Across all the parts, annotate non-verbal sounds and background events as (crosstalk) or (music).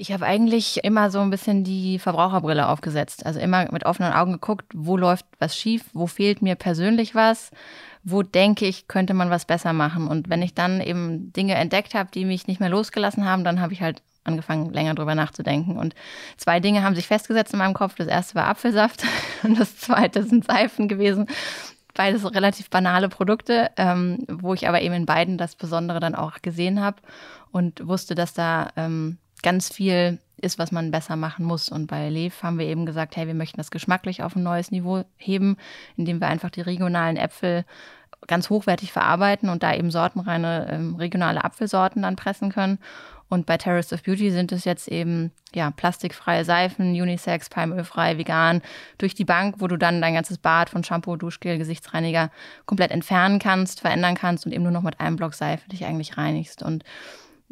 Ich habe eigentlich immer so ein bisschen die Verbraucherbrille aufgesetzt. Also immer mit offenen Augen geguckt, wo läuft was schief, wo fehlt mir persönlich was, wo denke ich, könnte man was besser machen. Und wenn ich dann eben Dinge entdeckt habe, die mich nicht mehr losgelassen haben, dann habe ich halt angefangen, länger drüber nachzudenken. Und zwei Dinge haben sich festgesetzt in meinem Kopf. Das erste war Apfelsaft (laughs) und das zweite sind Seifen gewesen. Beides relativ banale Produkte, ähm, wo ich aber eben in beiden das Besondere dann auch gesehen habe und wusste, dass da ähm, ganz viel ist, was man besser machen muss. Und bei Lev haben wir eben gesagt, hey, wir möchten das geschmacklich auf ein neues Niveau heben, indem wir einfach die regionalen Äpfel ganz hochwertig verarbeiten und da eben sortenreine ähm, regionale Apfelsorten dann pressen können. Und bei Terrace of Beauty sind es jetzt eben ja plastikfreie Seifen, Unisex, palmölfrei, vegan durch die Bank, wo du dann dein ganzes Bad von Shampoo, Duschgel, Gesichtsreiniger komplett entfernen kannst, verändern kannst und eben nur noch mit einem Block Seife dich eigentlich reinigst. Und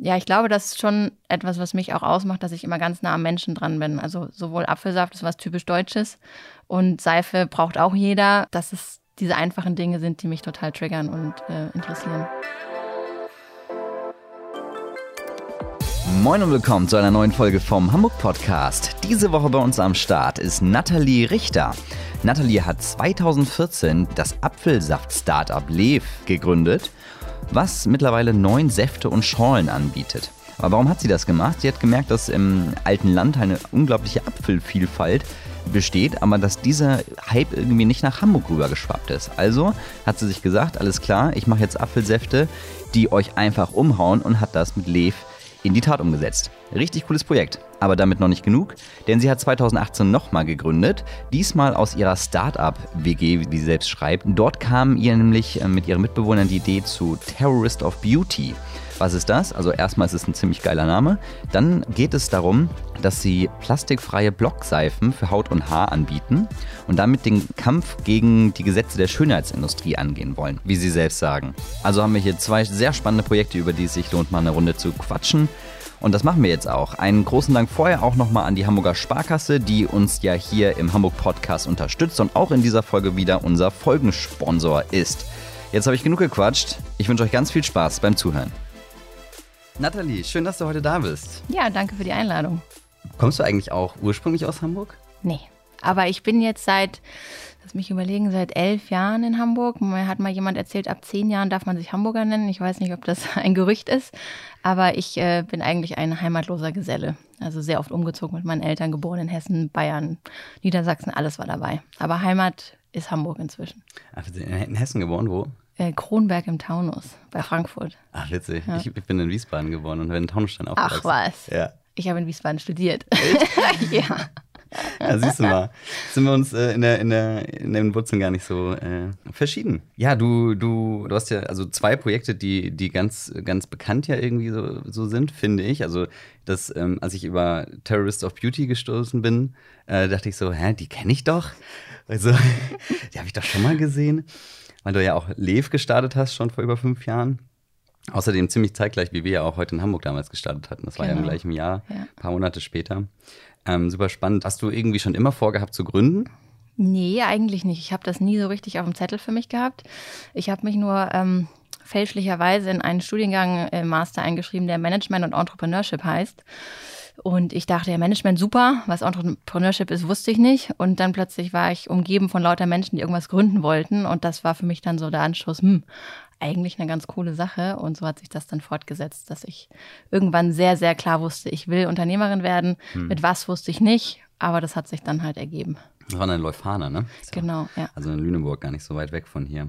ja, ich glaube, das ist schon etwas, was mich auch ausmacht, dass ich immer ganz nah am Menschen dran bin. Also sowohl Apfelsaft ist was typisch Deutsches und Seife braucht auch jeder. Dass es diese einfachen Dinge sind, die mich total triggern und äh, interessieren. Moin und willkommen zu einer neuen Folge vom Hamburg Podcast. Diese Woche bei uns am Start ist Nathalie Richter. Nathalie hat 2014 das Apfelsaft-Startup Lev gegründet was mittlerweile neun Säfte und Schorlen anbietet. Aber warum hat sie das gemacht? Sie hat gemerkt, dass im alten Land eine unglaubliche Apfelvielfalt besteht, aber dass dieser Hype irgendwie nicht nach Hamburg rübergeschwappt ist. Also hat sie sich gesagt, alles klar, ich mache jetzt Apfelsäfte, die euch einfach umhauen und hat das mit Lev in die Tat umgesetzt. Richtig cooles Projekt. Aber damit noch nicht genug, denn sie hat 2018 nochmal gegründet, diesmal aus ihrer Startup-WG, wie sie selbst schreibt. Dort kam ihr nämlich äh, mit ihren Mitbewohnern die Idee zu Terrorist of Beauty. Was ist das? Also erstmal ist es ein ziemlich geiler Name. Dann geht es darum, dass sie plastikfreie Blockseifen für Haut und Haar anbieten und damit den Kampf gegen die Gesetze der Schönheitsindustrie angehen wollen, wie sie selbst sagen. Also haben wir hier zwei sehr spannende Projekte, über die es sich lohnt, mal eine Runde zu quatschen. Und das machen wir jetzt auch. Einen großen Dank vorher auch nochmal an die Hamburger Sparkasse, die uns ja hier im Hamburg Podcast unterstützt und auch in dieser Folge wieder unser Folgensponsor ist. Jetzt habe ich genug gequatscht. Ich wünsche euch ganz viel Spaß beim Zuhören. Nathalie, schön, dass du heute da bist. Ja, danke für die Einladung. Kommst du eigentlich auch ursprünglich aus Hamburg? Nee. Aber ich bin jetzt seit, lass mich überlegen, seit elf Jahren in Hamburg. Mir hat mal jemand erzählt, ab zehn Jahren darf man sich Hamburger nennen. Ich weiß nicht, ob das (laughs) ein Gerücht ist, aber ich äh, bin eigentlich ein heimatloser Geselle. Also sehr oft umgezogen mit meinen Eltern, geboren in Hessen, Bayern, Niedersachsen, alles war dabei. Aber Heimat ist Hamburg inzwischen. Ach, in Hessen geboren, wo? Äh, Kronberg im Taunus bei Frankfurt. Ach, witzig. Ja. Ich, ich, bin in Wiesbaden geboren und bin in Taunusstein aufgewachsen. Ach was. Ja. Ich habe in Wiesbaden studiert. (laughs) ja. Ja, siehst du mal. Sind wir uns äh, in, der, in, der, in den Wurzeln gar nicht so äh, verschieden. Ja, du, du, du hast ja also zwei Projekte, die, die ganz, ganz bekannt ja irgendwie so, so sind, finde ich. Also, das, ähm, als ich über Terrorist of Beauty gestoßen bin, äh, dachte ich so, hä, die kenne ich doch. Also, (laughs) die habe ich doch schon mal gesehen weil du ja auch Lev gestartet hast, schon vor über fünf Jahren. Außerdem ziemlich zeitgleich, wie wir ja auch heute in Hamburg damals gestartet hatten. Das genau. war ja im genau. gleichen Jahr, ja. ein paar Monate später. Ähm, super spannend. Hast du irgendwie schon immer vorgehabt zu gründen? Nee, eigentlich nicht. Ich habe das nie so richtig auf dem Zettel für mich gehabt. Ich habe mich nur ähm, fälschlicherweise in einen Studiengang im Master eingeschrieben, der Management und Entrepreneurship heißt. Und ich dachte, ja, Management super, was Entrepreneurship ist, wusste ich nicht. Und dann plötzlich war ich umgeben von lauter Menschen, die irgendwas gründen wollten. Und das war für mich dann so der Anschluss, hm, eigentlich eine ganz coole Sache. Und so hat sich das dann fortgesetzt, dass ich irgendwann sehr, sehr klar wusste, ich will Unternehmerin werden. Hm. Mit was wusste ich nicht, aber das hat sich dann halt ergeben. Das war in Leuphana, ne? Genau, ja. Also in Lüneburg, gar nicht so weit weg von hier.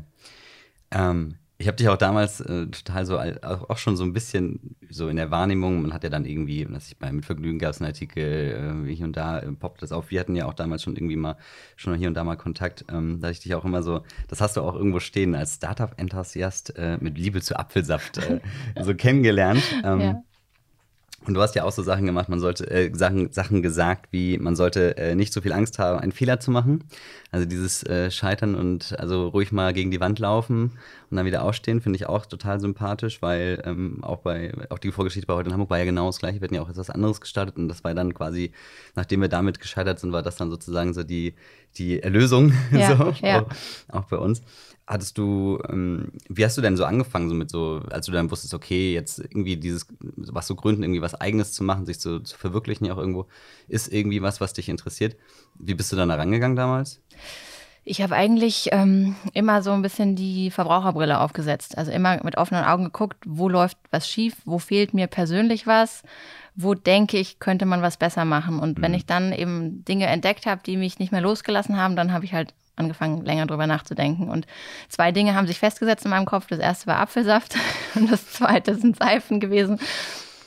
Ähm, ich habe dich auch damals äh, total so, auch schon so ein bisschen so in der Wahrnehmung, man hat ja dann irgendwie, dass ich bei Mitvergnügen gab es einen Artikel, äh, hier und da äh, poppt das auf. Wir hatten ja auch damals schon irgendwie mal, schon hier und da mal Kontakt. Ähm, da ich dich auch immer so, das hast du auch irgendwo stehen, als Startup-Enthusiast äh, mit Liebe zu Apfelsaft äh, (laughs) so kennengelernt. Ähm, ja. Und du hast ja auch so Sachen gemacht, man sollte äh, Sachen, Sachen gesagt, wie man sollte äh, nicht so viel Angst haben, einen Fehler zu machen. Also dieses äh, Scheitern und also ruhig mal gegen die Wand laufen und dann wieder aufstehen, finde ich auch total sympathisch, weil ähm, auch bei auch die Vorgeschichte bei heute in Hamburg war ja genau das gleiche. Wir hatten ja auch etwas anderes gestartet und das war dann quasi, nachdem wir damit gescheitert sind, war das dann sozusagen so die die Erlösung, (laughs) ja, so, ja. Auch, auch bei uns. Hattest du, ähm, wie hast du denn so angefangen, so mit so, als du dann wusstest, okay, jetzt irgendwie dieses, was so gründen, irgendwie was Eigenes zu machen, sich zu, zu verwirklichen ja auch irgendwo, ist irgendwie was, was dich interessiert. Wie bist du dann da rangegangen damals? Ich habe eigentlich ähm, immer so ein bisschen die Verbraucherbrille aufgesetzt. Also immer mit offenen Augen geguckt, wo läuft was schief, wo fehlt mir persönlich was, wo denke ich, könnte man was besser machen. Und mhm. wenn ich dann eben Dinge entdeckt habe, die mich nicht mehr losgelassen haben, dann habe ich halt angefangen, länger drüber nachzudenken. Und zwei Dinge haben sich festgesetzt in meinem Kopf. Das erste war Apfelsaft (laughs) und das zweite sind Seifen gewesen.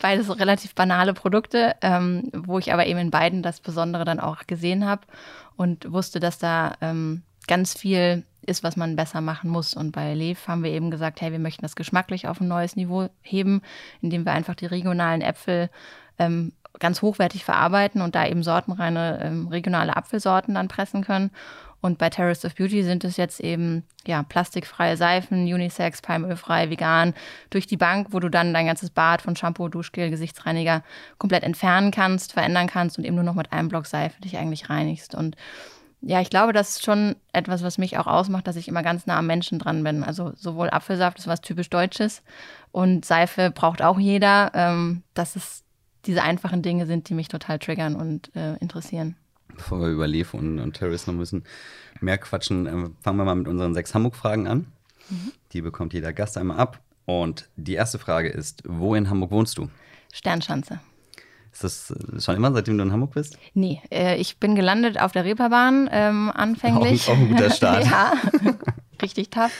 Beides relativ banale Produkte, ähm, wo ich aber eben in beiden das Besondere dann auch gesehen habe und wusste, dass da ähm, ganz viel ist, was man besser machen muss. Und bei Lev haben wir eben gesagt, hey, wir möchten das geschmacklich auf ein neues Niveau heben, indem wir einfach die regionalen Äpfel ähm, ganz hochwertig verarbeiten und da eben sortenreine ähm, regionale Apfelsorten dann pressen können. Und bei Terrace of Beauty sind es jetzt eben ja plastikfreie Seifen, Unisex, palmölfrei, vegan durch die Bank, wo du dann dein ganzes Bad von Shampoo, Duschgel, Gesichtsreiniger komplett entfernen kannst, verändern kannst und eben nur noch mit einem Block Seife dich eigentlich reinigst. Und ja, ich glaube, das ist schon etwas, was mich auch ausmacht, dass ich immer ganz nah am Menschen dran bin. Also sowohl Apfelsaft ist was typisch Deutsches und Seife braucht auch jeder. Ähm, dass es diese einfachen Dinge sind, die mich total triggern und äh, interessieren bevor wir über Lev und, und Terrace noch müssen mehr quatschen, äh, fangen wir mal mit unseren sechs Hamburg-Fragen an. Mhm. Die bekommt jeder Gast einmal ab. Und die erste Frage ist: Wo in Hamburg wohnst du? Sternschanze. Ist das äh, schon immer, seitdem du in Hamburg bist? Nee, äh, ich bin gelandet auf der Reeperbahn ähm, anfänglich. Auch, auch ein guter (laughs) Start. ja, (laughs) richtig tough.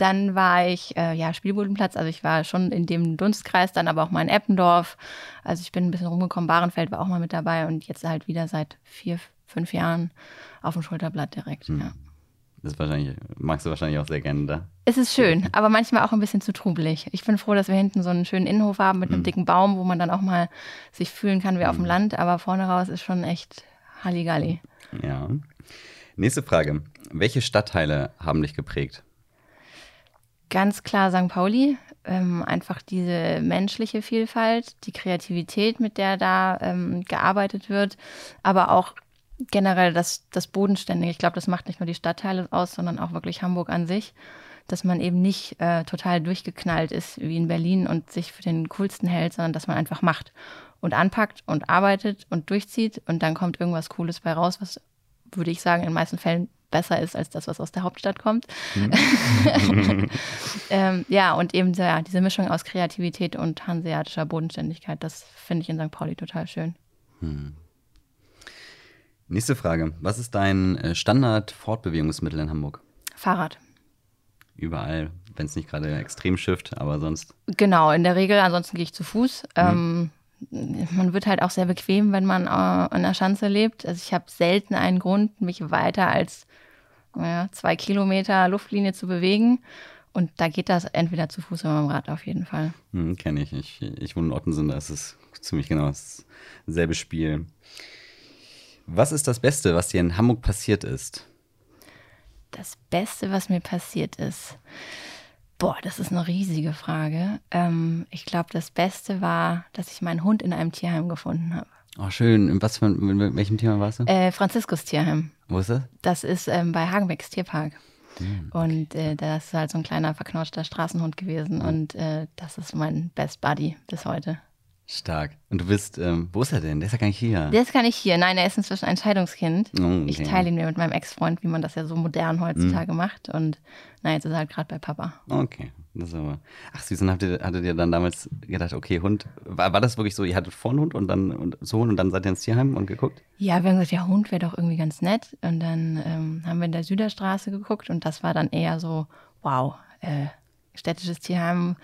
Dann war ich, äh, ja, Spielbodenplatz, also ich war schon in dem Dunstkreis, dann aber auch mal in Eppendorf. Also ich bin ein bisschen rumgekommen, Bahrenfeld war auch mal mit dabei und jetzt halt wieder seit vier, fünf Jahren auf dem Schulterblatt direkt, hm. ja. Das ist wahrscheinlich, magst du wahrscheinlich auch sehr gerne da. Es ist schön, aber manchmal auch ein bisschen zu trubelig. Ich bin froh, dass wir hinten so einen schönen Innenhof haben mit einem mm. dicken Baum, wo man dann auch mal sich fühlen kann wie mm. auf dem hm. Land, aber vorne raus ist schon echt Halligalli. Ja. Nächste Frage. Welche Stadtteile haben dich geprägt? Ganz klar St. Pauli. Ähm, einfach diese menschliche Vielfalt, die Kreativität, mit der da ähm, gearbeitet wird, aber auch generell das, das Bodenständige. Ich glaube, das macht nicht nur die Stadtteile aus, sondern auch wirklich Hamburg an sich, dass man eben nicht äh, total durchgeknallt ist wie in Berlin und sich für den coolsten hält, sondern dass man einfach macht und anpackt und arbeitet und durchzieht und dann kommt irgendwas Cooles bei raus, was würde ich sagen, in den meisten Fällen besser ist als das, was aus der Hauptstadt kommt. Mhm. (laughs) ähm, ja, und eben ja, diese Mischung aus Kreativität und hanseatischer Bodenständigkeit, das finde ich in St. Pauli total schön. Hm. Nächste Frage. Was ist dein äh, Standard-Fortbewegungsmittel in Hamburg? Fahrrad. Überall, wenn es nicht gerade extrem schifft, aber sonst. Genau, in der Regel, ansonsten gehe ich zu Fuß. Mhm. Ähm, man wird halt auch sehr bequem, wenn man äh, an der Schanze lebt. Also ich habe selten einen Grund, mich weiter als ja, zwei Kilometer Luftlinie zu bewegen. Und da geht das entweder zu Fuß oder mit dem Rad auf jeden Fall. Hm, Kenne ich. ich. Ich wohne in Ottensen, da ist es ziemlich genau dasselbe Spiel. Was ist das Beste, was dir in Hamburg passiert ist? Das Beste, was mir passiert ist. Boah, das ist eine riesige Frage. Ähm, ich glaube, das Beste war, dass ich meinen Hund in einem Tierheim gefunden habe. Oh, schön. In was für, in welchem Tierheim warst du? Äh, Franziskus Tierheim. Wo ist das? Das ist ähm, bei Hagenbecks Tierpark. Hm, okay. Und äh, das ist halt so ein kleiner verknautschter Straßenhund gewesen. Mhm. Und äh, das ist mein Best Buddy bis heute. Stark. Und du bist, ähm, wo ist er denn? Der ist ja gar nicht hier. Der ist gar nicht hier. Nein, er ist inzwischen ein Scheidungskind. Oh, okay. Ich teile ihn mir mit meinem Ex-Freund, wie man das ja so modern heutzutage mhm. macht. Und nein, jetzt ist er halt gerade bei Papa. Okay. Das ist aber. Ach, süß, und habt ihr, hattet ihr dann damals gedacht, okay, Hund. War, war das wirklich so, ihr hattet vor einen Hund und dann und so und dann seid ihr ins Tierheim und geguckt? Ja, wir haben gesagt, ja, Hund wäre doch irgendwie ganz nett. Und dann ähm, haben wir in der Süderstraße geguckt und das war dann eher so, wow, äh, städtisches Tierheim,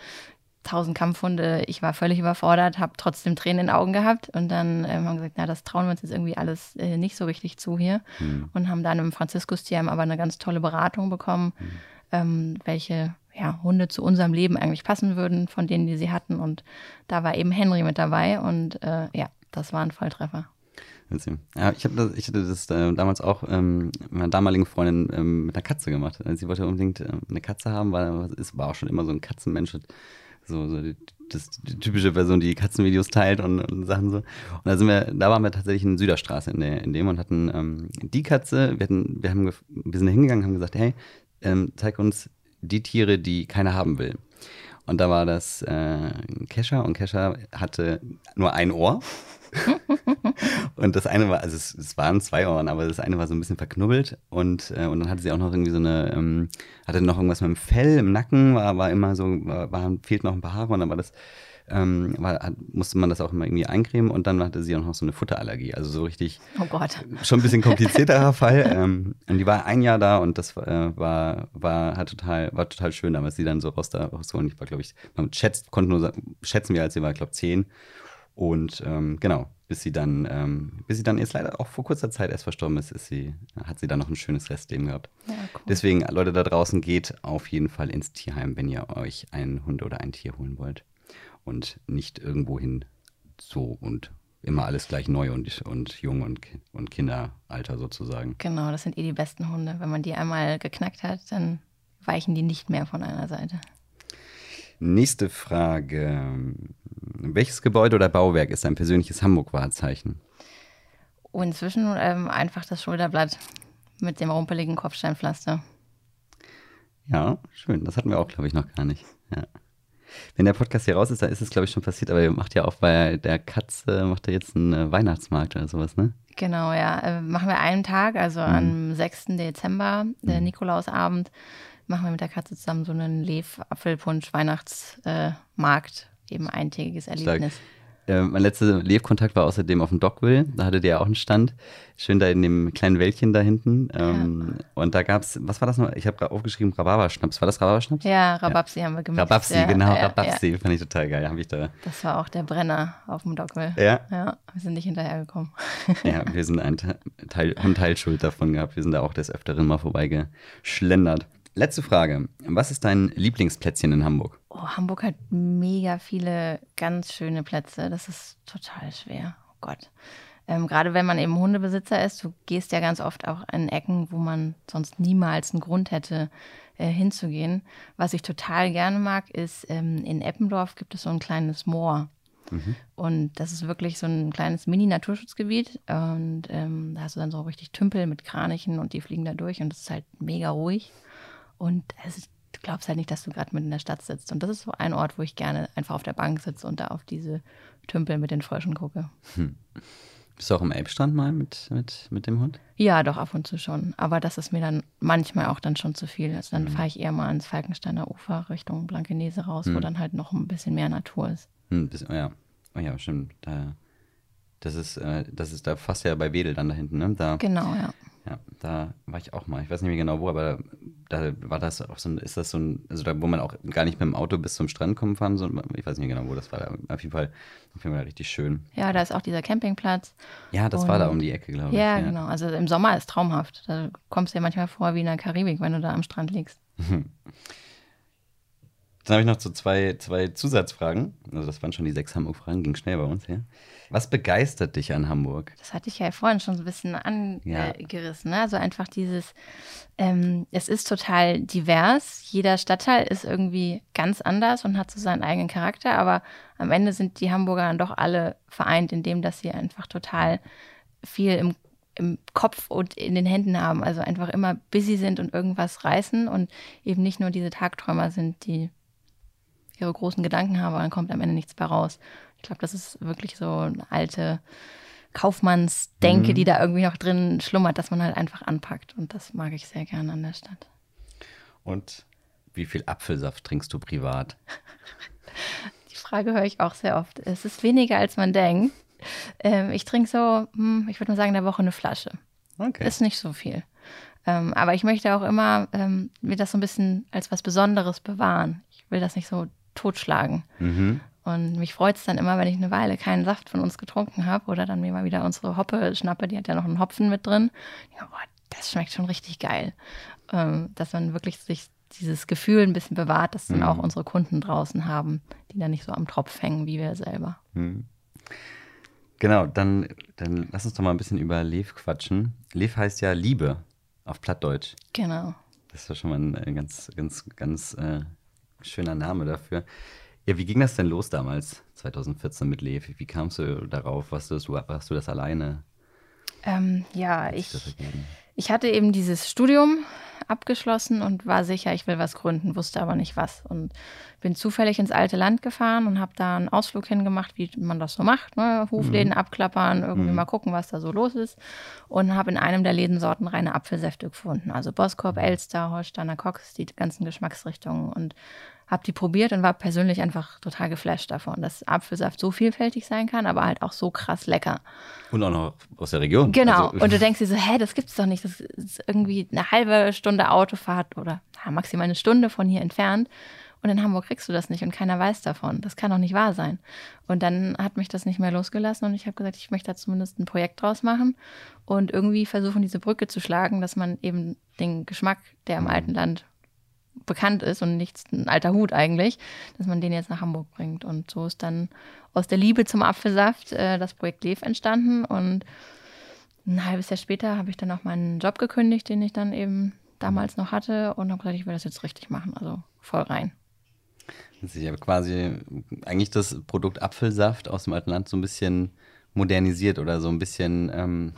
tausend Kampfhunde, ich war völlig überfordert, habe trotzdem Tränen in den Augen gehabt und dann ähm, haben wir gesagt, na, das trauen wir uns jetzt irgendwie alles äh, nicht so richtig zu hier hm. und haben dann im Franziskus-Tierheim aber eine ganz tolle Beratung bekommen, hm. ähm, welche ja, Hunde zu unserem Leben eigentlich passen würden, von denen, die sie hatten und da war eben Henry mit dabei und äh, ja, das war ein Volltreffer. Ja, ich, das, ich hatte das äh, damals auch ähm, mit meiner damaligen Freundin ähm, mit einer Katze gemacht. Sie wollte unbedingt äh, eine Katze haben, weil es war auch schon immer so ein Katzenmensch so, so die, das, die typische Person, die Katzenvideos teilt und, und, Sachen so. Und da sind wir, da waren wir tatsächlich in Süderstraße in, der, in dem und hatten ähm, die Katze, wir, hatten, wir, haben, wir sind da hingegangen haben gesagt, hey, ähm, zeig uns die Tiere, die keiner haben will. Und da war das äh, Kesha und Kesha hatte nur ein Ohr. (laughs) und das eine war, also es, es, waren zwei Ohren, aber das eine war so ein bisschen verknubbelt und, äh, und dann hatte sie auch noch irgendwie so eine, ähm, hatte noch irgendwas mit dem Fell im Nacken, war, war immer so, war, war, fehlt noch ein paar Haare und dann war das ähm, war, hat, musste man das auch immer irgendwie eincremen und dann hatte sie auch noch so eine Futterallergie. Also so richtig. Oh Gott. Schon ein bisschen komplizierterer (laughs) Fall. Ähm, und die war ein Jahr da und das äh, war, war, hat total, war total schön damals, sie dann so raus da rauszuholen. Ich war, glaube ich, man schätzt, konnte nur schätzen wir, als sie war, glaube ich, zehn. Und ähm, genau, bis sie dann, ähm, bis sie dann jetzt leider auch vor kurzer Zeit erst verstorben ist, ist sie, hat sie dann noch ein schönes Restleben gehabt. Ja, cool. Deswegen, Leute da draußen, geht auf jeden Fall ins Tierheim, wenn ihr euch einen Hund oder ein Tier holen wollt und nicht irgendwohin so und immer alles gleich neu und, und jung und, und Kinderalter sozusagen. Genau, das sind eh die besten Hunde. Wenn man die einmal geknackt hat, dann weichen die nicht mehr von einer Seite. Nächste Frage. Welches Gebäude oder Bauwerk ist ein persönliches Hamburg-Wahrzeichen? Oh, inzwischen ähm, einfach das Schulterblatt mit dem rumpeligen Kopfsteinpflaster. Ja, schön. Das hatten wir auch, glaube ich, noch gar nicht. Ja. Wenn der Podcast hier raus ist, dann ist es, glaube ich, schon passiert. Aber ihr macht ja auch bei der Katze, macht ihr jetzt einen äh, Weihnachtsmarkt oder sowas, ne? Genau, ja. Äh, machen wir einen Tag, also mhm. am 6. Dezember, der mhm. Nikolausabend, machen wir mit der Katze zusammen so einen Lev-Apfelpunsch-Weihnachtsmarkt. Äh, eben eintägiges Erlebnis. Stark. Äh, mein letzter Lebkontakt war außerdem auf dem Dockville. Da hattet ihr ja auch einen Stand. Schön da in dem kleinen Wäldchen da hinten. Ähm, ja. Und da gab es, was war das noch? Ich habe aufgeschrieben Rhabarberschnaps. War das Rhabarberschnaps? Ja, Rabapsi ja. haben wir gemacht. Rabapsi, ja, genau, ja, Rabapsi. Fand ich total geil. Hab ich da. Das war auch der Brenner auf dem Dockville. Ja. Ja, wir sind nicht hinterhergekommen. ja, wir sind ein Teil, haben Teilschuld davon gehabt. Wir sind da auch des Öfteren mal vorbeigeschlendert. Letzte Frage. Was ist dein Lieblingsplätzchen in Hamburg? Oh, Hamburg hat mega viele ganz schöne Plätze. Das ist total schwer. Oh Gott. Ähm, Gerade wenn man eben Hundebesitzer ist, du gehst ja ganz oft auch in Ecken, wo man sonst niemals einen Grund hätte, äh, hinzugehen. Was ich total gerne mag, ist, ähm, in Eppendorf gibt es so ein kleines Moor. Mhm. Und das ist wirklich so ein kleines Mini-Naturschutzgebiet. Und ähm, da hast du dann so richtig Tümpel mit Kranichen und die fliegen da durch und es ist halt mega ruhig. Und ist, du glaubst halt nicht, dass du gerade mitten in der Stadt sitzt. Und das ist so ein Ort, wo ich gerne einfach auf der Bank sitze und da auf diese Tümpel mit den Fröschen gucke. Hm. Bist du auch im Elbstrand mal mit, mit, mit dem Hund? Ja, doch, ab und zu schon. Aber das ist mir dann manchmal auch dann schon zu viel. Also dann mhm. fahre ich eher mal ans Falkensteiner Ufer Richtung Blankenese raus, mhm. wo dann halt noch ein bisschen mehr Natur ist. Mhm, das, oh ja. Oh ja, stimmt. Da, das ist, äh, das ist da fast ja bei Wedel dann da hinten, ne? Da, genau, ja. Ja, da war ich auch mal. Ich weiß nicht mehr genau wo, aber da war das auch so ein, ist das so ein, also da, wo man auch gar nicht mit dem Auto bis zum Strand kommen kann, so, ich weiß nicht genau, wo das war. Auf jeden Fall, auf jeden Fall richtig schön. Ja, da ist auch dieser Campingplatz. Ja, das Und, war da um die Ecke, glaube ich. Ja, genau. Also im Sommer ist traumhaft. Da kommst du ja manchmal vor wie in der Karibik, wenn du da am Strand liegst. (laughs) Dann habe ich noch so zwei, zwei Zusatzfragen. Also das waren schon die sechs Hamburg-Fragen, ging schnell bei uns, ja. Was begeistert dich an Hamburg? Das hatte ich ja vorhin schon so ein bisschen angerissen. Ja. Ne? Also einfach dieses, ähm, es ist total divers. Jeder Stadtteil ist irgendwie ganz anders und hat so seinen eigenen Charakter. Aber am Ende sind die Hamburger dann doch alle vereint in dem, dass sie einfach total viel im im Kopf und in den Händen haben, also einfach immer busy sind und irgendwas reißen und eben nicht nur diese Tagträumer sind, die ihre großen Gedanken haben, aber dann kommt am Ende nichts mehr raus. Ich glaube, das ist wirklich so eine alte Kaufmannsdenke, mhm. die da irgendwie noch drin schlummert, dass man halt einfach anpackt. Und das mag ich sehr gerne an der Stadt. Und wie viel Apfelsaft trinkst du privat? (laughs) Die Frage höre ich auch sehr oft. Es ist weniger, als man denkt. Ähm, ich trinke so, hm, ich würde mal sagen, in der Woche eine Flasche. Okay. Ist nicht so viel. Ähm, aber ich möchte auch immer ähm, mir das so ein bisschen als was Besonderes bewahren. Ich will das nicht so totschlagen. Mhm. Und mich freut es dann immer, wenn ich eine Weile keinen Saft von uns getrunken habe oder dann mir mal wieder unsere Hoppe schnappe, die hat ja noch einen Hopfen mit drin. Denke, boah, das schmeckt schon richtig geil. Ähm, dass man wirklich sich dieses Gefühl ein bisschen bewahrt, dass dann mhm. auch unsere Kunden draußen haben, die dann nicht so am Tropf hängen wie wir selber. Mhm. Genau, dann, dann lass uns doch mal ein bisschen über Lev quatschen. Lev heißt ja Liebe auf Plattdeutsch. Genau. Das ist ja schon mal ein, ein ganz, ganz, ganz äh, schöner Name dafür. Ja, wie ging das denn los damals, 2014 mit Lev? Wie kamst du darauf? Warst du das, warst du das alleine? Ähm, ja, ich, Ich hatte eben dieses Studium abgeschlossen und war sicher, ich will was gründen, wusste aber nicht was. Und bin zufällig ins alte Land gefahren und habe da einen Ausflug hingemacht, wie man das so macht. Ne? Hofläden mhm. abklappern, irgendwie mhm. mal gucken, was da so los ist. Und habe in einem der Lädensorten reine Apfelsäfte gefunden. Also Boskop, Elster, Holsteiner Cox, die ganzen Geschmacksrichtungen. Und habe die probiert und war persönlich einfach total geflasht davon, dass Apfelsaft so vielfältig sein kann, aber halt auch so krass lecker. Und auch noch aus der Region. Genau. Also, und du denkst dir so, hä, das gibt's doch nicht. Das ist irgendwie eine halbe Stunde Autofahrt oder ja, maximal eine Stunde von hier entfernt. Und in Hamburg kriegst du das nicht und keiner weiß davon. Das kann doch nicht wahr sein. Und dann hat mich das nicht mehr losgelassen und ich habe gesagt, ich möchte da zumindest ein Projekt draus machen und irgendwie versuchen, diese Brücke zu schlagen, dass man eben den Geschmack, der im mhm. alten Land bekannt ist und nichts ein alter Hut eigentlich, dass man den jetzt nach Hamburg bringt. Und so ist dann aus der Liebe zum Apfelsaft äh, das Projekt Lev entstanden. Und ein halbes Jahr später habe ich dann auch meinen Job gekündigt, den ich dann eben damals noch hatte und habe gesagt, ich will das jetzt richtig machen, also voll rein. Ich habe quasi eigentlich das Produkt Apfelsaft aus dem alten Land so ein bisschen modernisiert oder so ein bisschen ähm,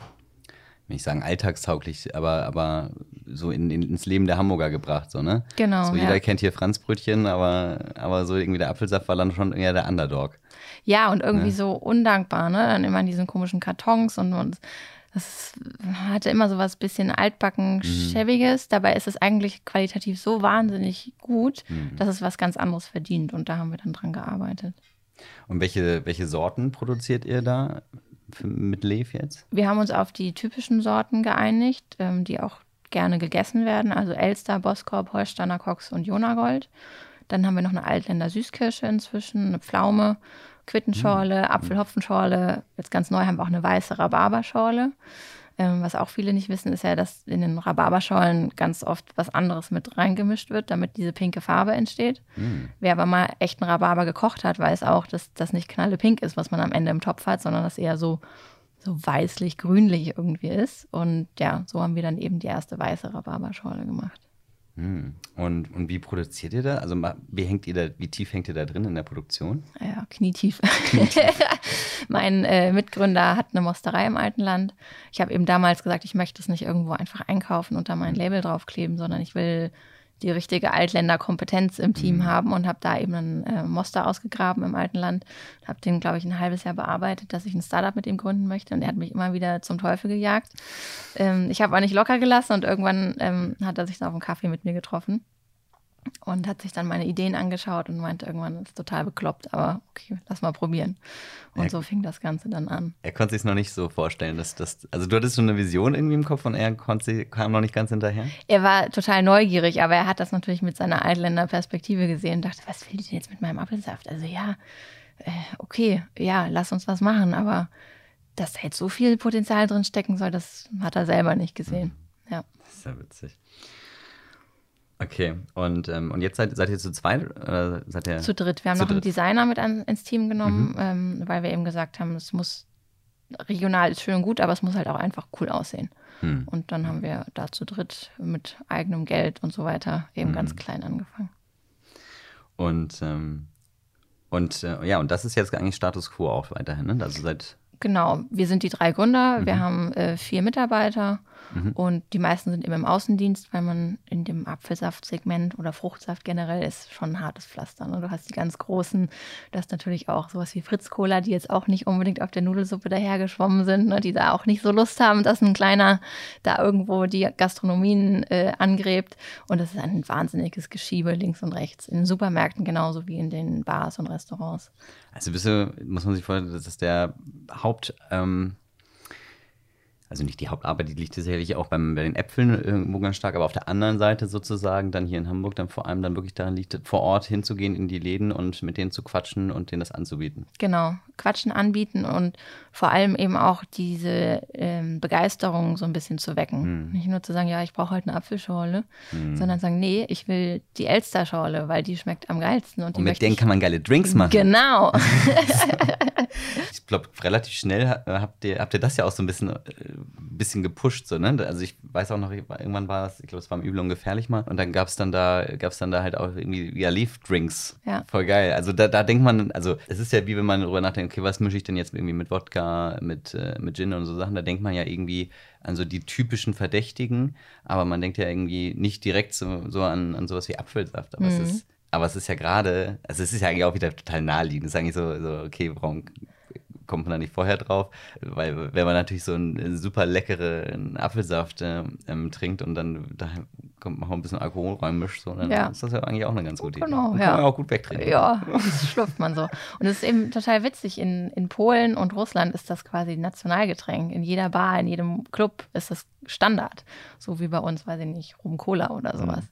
will nicht sagen alltagstauglich, aber, aber so in, in, ins Leben der Hamburger gebracht, so, ne? Genau. So, jeder ja. kennt hier Franzbrötchen, aber, aber so irgendwie der Apfelsaft war dann schon eher der Underdog. Ja, und irgendwie ne? so undankbar, ne? Dann immer in diesen komischen Kartons und, und das hatte immer so was bisschen altbacken schäbiges. Mhm. Dabei ist es eigentlich qualitativ so wahnsinnig gut, mhm. dass es was ganz anderes verdient. Und da haben wir dann dran gearbeitet. Und welche, welche Sorten produziert ihr da? Mit Lev jetzt? Wir haben uns auf die typischen Sorten geeinigt, ähm, die auch gerne gegessen werden. Also Elster, Boskop, Holsteiner Cox und Jonagold. Dann haben wir noch eine Altländer Süßkirsche inzwischen, eine Pflaume, Quittenschorle, mhm. Apfelhopfenschorle. Jetzt ganz neu haben wir auch eine weiße Rhabarberschorle. Ähm, was auch viele nicht wissen, ist ja, dass in den Rhabarberschorlen ganz oft was anderes mit reingemischt wird, damit diese pinke Farbe entsteht. Mhm. Wer aber mal echten Rhabarber gekocht hat, weiß auch, dass das nicht knallepink ist, was man am Ende im Topf hat, sondern dass eher so, so weißlich-grünlich irgendwie ist. Und ja, so haben wir dann eben die erste weiße Rhabarberschorle gemacht. Hm. Und, und wie produziert ihr da? Also wie hängt ihr da, wie tief hängt ihr da drin in der Produktion? Ja, knietief. knietief. (laughs) mein äh, Mitgründer hat eine Mosterei im alten Land. Ich habe eben damals gesagt, ich möchte es nicht irgendwo einfach einkaufen und da mein Label draufkleben, sondern ich will die richtige Altländerkompetenz im Team mhm. haben und habe da eben einen äh, Moster ausgegraben im alten Land. Habe den, glaube ich, ein halbes Jahr bearbeitet, dass ich ein Startup mit ihm gründen möchte und er hat mich immer wieder zum Teufel gejagt. Ähm, ich habe aber nicht locker gelassen und irgendwann ähm, hat er sich dann auf einen Kaffee mit mir getroffen und hat sich dann meine Ideen angeschaut und meinte irgendwann, ist total bekloppt, aber okay, lass mal probieren. Und er, so fing das Ganze dann an. Er konnte sich noch nicht so vorstellen, dass das, also du hattest so eine Vision irgendwie im Kopf und er konnte, kam noch nicht ganz hinterher? Er war total neugierig, aber er hat das natürlich mit seiner Altländer Perspektive gesehen und dachte, was will die denn jetzt mit meinem Apfelsaft? Also ja, äh, okay, ja, lass uns was machen, aber dass da jetzt so viel Potenzial drin stecken soll, das hat er selber nicht gesehen. Mhm. Ja. Das ist ja witzig. Okay, und, ähm, und jetzt seid, seid ihr zu zweit? Oder seid ihr zu dritt. Wir haben noch dritt. einen Designer mit an, ins Team genommen, mhm. ähm, weil wir eben gesagt haben, es muss regional ist schön und gut, aber es muss halt auch einfach cool aussehen. Mhm. Und dann haben wir da zu dritt mit eigenem Geld und so weiter eben mhm. ganz klein angefangen. Und, ähm, und äh, ja, und das ist jetzt eigentlich Status quo auch weiterhin, ne? Also seit Genau, wir sind die drei Gründer, wir mhm. haben äh, vier Mitarbeiter Mhm. Und die meisten sind eben im Außendienst, weil man in dem Apfelsaftsegment oder Fruchtsaft generell ist schon ein hartes Pflaster. Ne? Du hast die ganz großen, das ist natürlich auch sowas wie Fritz Cola, die jetzt auch nicht unbedingt auf der Nudelsuppe dahergeschwommen sind, ne? die da auch nicht so Lust haben, dass ein kleiner da irgendwo die Gastronomien äh, angräbt. Und das ist ein wahnsinniges Geschiebe links und rechts. In den Supermärkten genauso wie in den Bars und Restaurants. Also bist du, muss man sich vorstellen, das ist der Haupt. Ähm also nicht die Hauptarbeit, die liegt sicherlich auch beim, bei den Äpfeln irgendwo ganz stark, aber auf der anderen Seite sozusagen, dann hier in Hamburg, dann vor allem dann wirklich daran liegt, vor Ort hinzugehen in die Läden und mit denen zu quatschen und denen das anzubieten. Genau, quatschen anbieten und vor allem eben auch diese ähm, Begeisterung so ein bisschen zu wecken. Hm. Nicht nur zu sagen, ja, ich brauche halt eine Apfelschorle, hm. sondern sagen, nee, ich will die Elsterschorle, weil die schmeckt am geilsten. Und, und mit denen kann man geile Drinks machen. Genau. (laughs) ich glaube, relativ schnell habt ihr, habt ihr das ja auch so ein bisschen äh, ein bisschen gepusht, so, ne? Also ich weiß auch noch, irgendwann war es, ich glaube, es war im Übel und gefährlich mal. Und dann gab es dann da, gab es dann da halt auch irgendwie, ja, Leaf-Drinks. Ja. Voll geil. Also da, da denkt man, also es ist ja wie wenn man darüber nachdenkt, okay, was mische ich denn jetzt irgendwie mit Wodka, mit, äh, mit Gin und so Sachen, da denkt man ja irgendwie an so die typischen Verdächtigen, aber man denkt ja irgendwie nicht direkt so, so an, an sowas wie Apfelsaft. Aber es ist aber es ist ja gerade, also es ist ja eigentlich auch wieder total naheliegend. Es ist eigentlich so, so okay, warum kommt man da nicht vorher drauf? Weil wenn man natürlich so einen super leckeren Apfelsaft ähm, trinkt und dann da kommt man auch ein bisschen Alkohol reinmischt, so, dann Ja. ist das ja eigentlich auch eine ganz gute Idee. Genau, ja. Kann man auch gut wegtrinken. Ja, das schlürft man so. Und es ist eben total witzig. In, in Polen und Russland ist das quasi Nationalgetränk. In jeder Bar, in jedem Club ist das Standard. So wie bei uns, weiß ich nicht, Rum Cola oder sowas.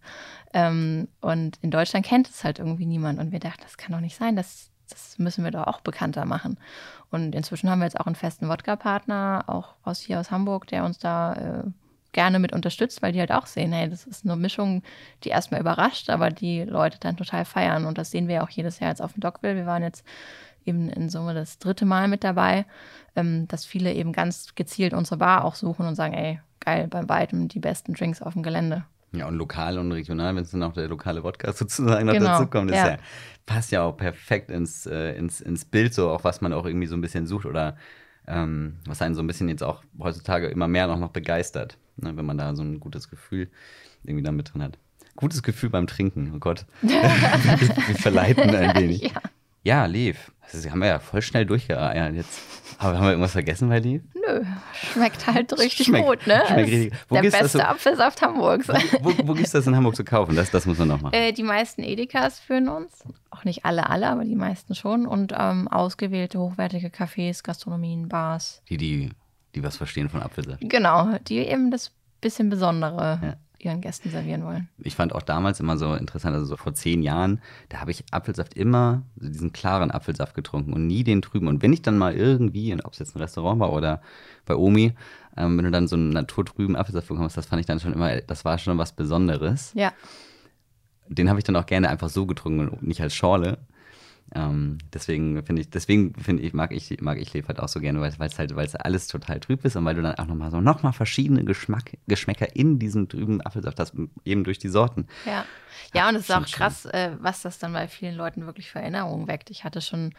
Ähm, und in Deutschland kennt es halt irgendwie niemand. Und wir dachten, das kann doch nicht sein. Das, das müssen wir doch auch bekannter machen. Und inzwischen haben wir jetzt auch einen festen Wodka-Partner, auch aus hier aus Hamburg, der uns da äh, gerne mit unterstützt, weil die halt auch sehen, hey, das ist eine Mischung, die erstmal überrascht, aber die Leute dann total feiern. Und das sehen wir auch jedes Jahr jetzt auf dem Dockville. Wir waren jetzt eben in Summe das dritte Mal mit dabei, ähm, dass viele eben ganz gezielt unsere Bar auch suchen und sagen, ey, geil, beim Weitem die besten Drinks auf dem Gelände. Ja, und lokal und regional, wenn es dann auch der lokale Wodka (laughs) sozusagen noch Genau, dazu kommt, ist ja. ja. passt ja auch perfekt ins, äh, ins, ins Bild, so auch was man auch irgendwie so ein bisschen sucht oder ähm, was einen so ein bisschen jetzt auch heutzutage immer mehr noch, noch begeistert, ne, wenn man da so ein gutes Gefühl irgendwie da mit drin hat. Gutes Gefühl beim Trinken, oh Gott. (laughs) (laughs) wir verleiten ein wenig. Ja. Ja, Leaf. Das haben wir ja voll schnell durchgeeiert jetzt. Aber haben wir irgendwas vergessen bei Leaf? Nö, schmeckt halt richtig Schmeckt- gut, ne? schmeckt richtig. Wo Der das beste so- Apfelsaft Hamburgs. Wo, wo gibt es das in Hamburg zu kaufen? Das, das muss man noch machen. Äh, die meisten Edekas führen uns. Auch nicht alle, alle, aber die meisten schon. Und ähm, ausgewählte hochwertige Cafés, Gastronomien, Bars. Die, die, die was verstehen von Apfelsaft. Genau, die eben das bisschen Besondere Ja. Ihren Gästen servieren wollen. Ich fand auch damals immer so interessant, also so vor zehn Jahren, da habe ich Apfelsaft immer, so diesen klaren Apfelsaft getrunken und nie den trüben. Und wenn ich dann mal irgendwie, ob es jetzt ein Restaurant war oder bei Omi, ähm, wenn du dann so einen naturtrüben Apfelsaft bekommst, das fand ich dann schon immer, das war schon was Besonderes. Ja, Den habe ich dann auch gerne einfach so getrunken und nicht als Schorle. Ähm, deswegen finde ich, deswegen finde ich, mag ich, mag ich Leaf halt auch so gerne, weil es halt, weil es alles total trüb ist und weil du dann auch nochmal so nochmal verschiedene Geschmack, Geschmäcker in diesem trüben Apfelsaft hast, eben durch die Sorten. ja. Ja, und es ist auch krass, äh, was das dann bei vielen Leuten wirklich für Erinnerungen weckt. Ich hatte schon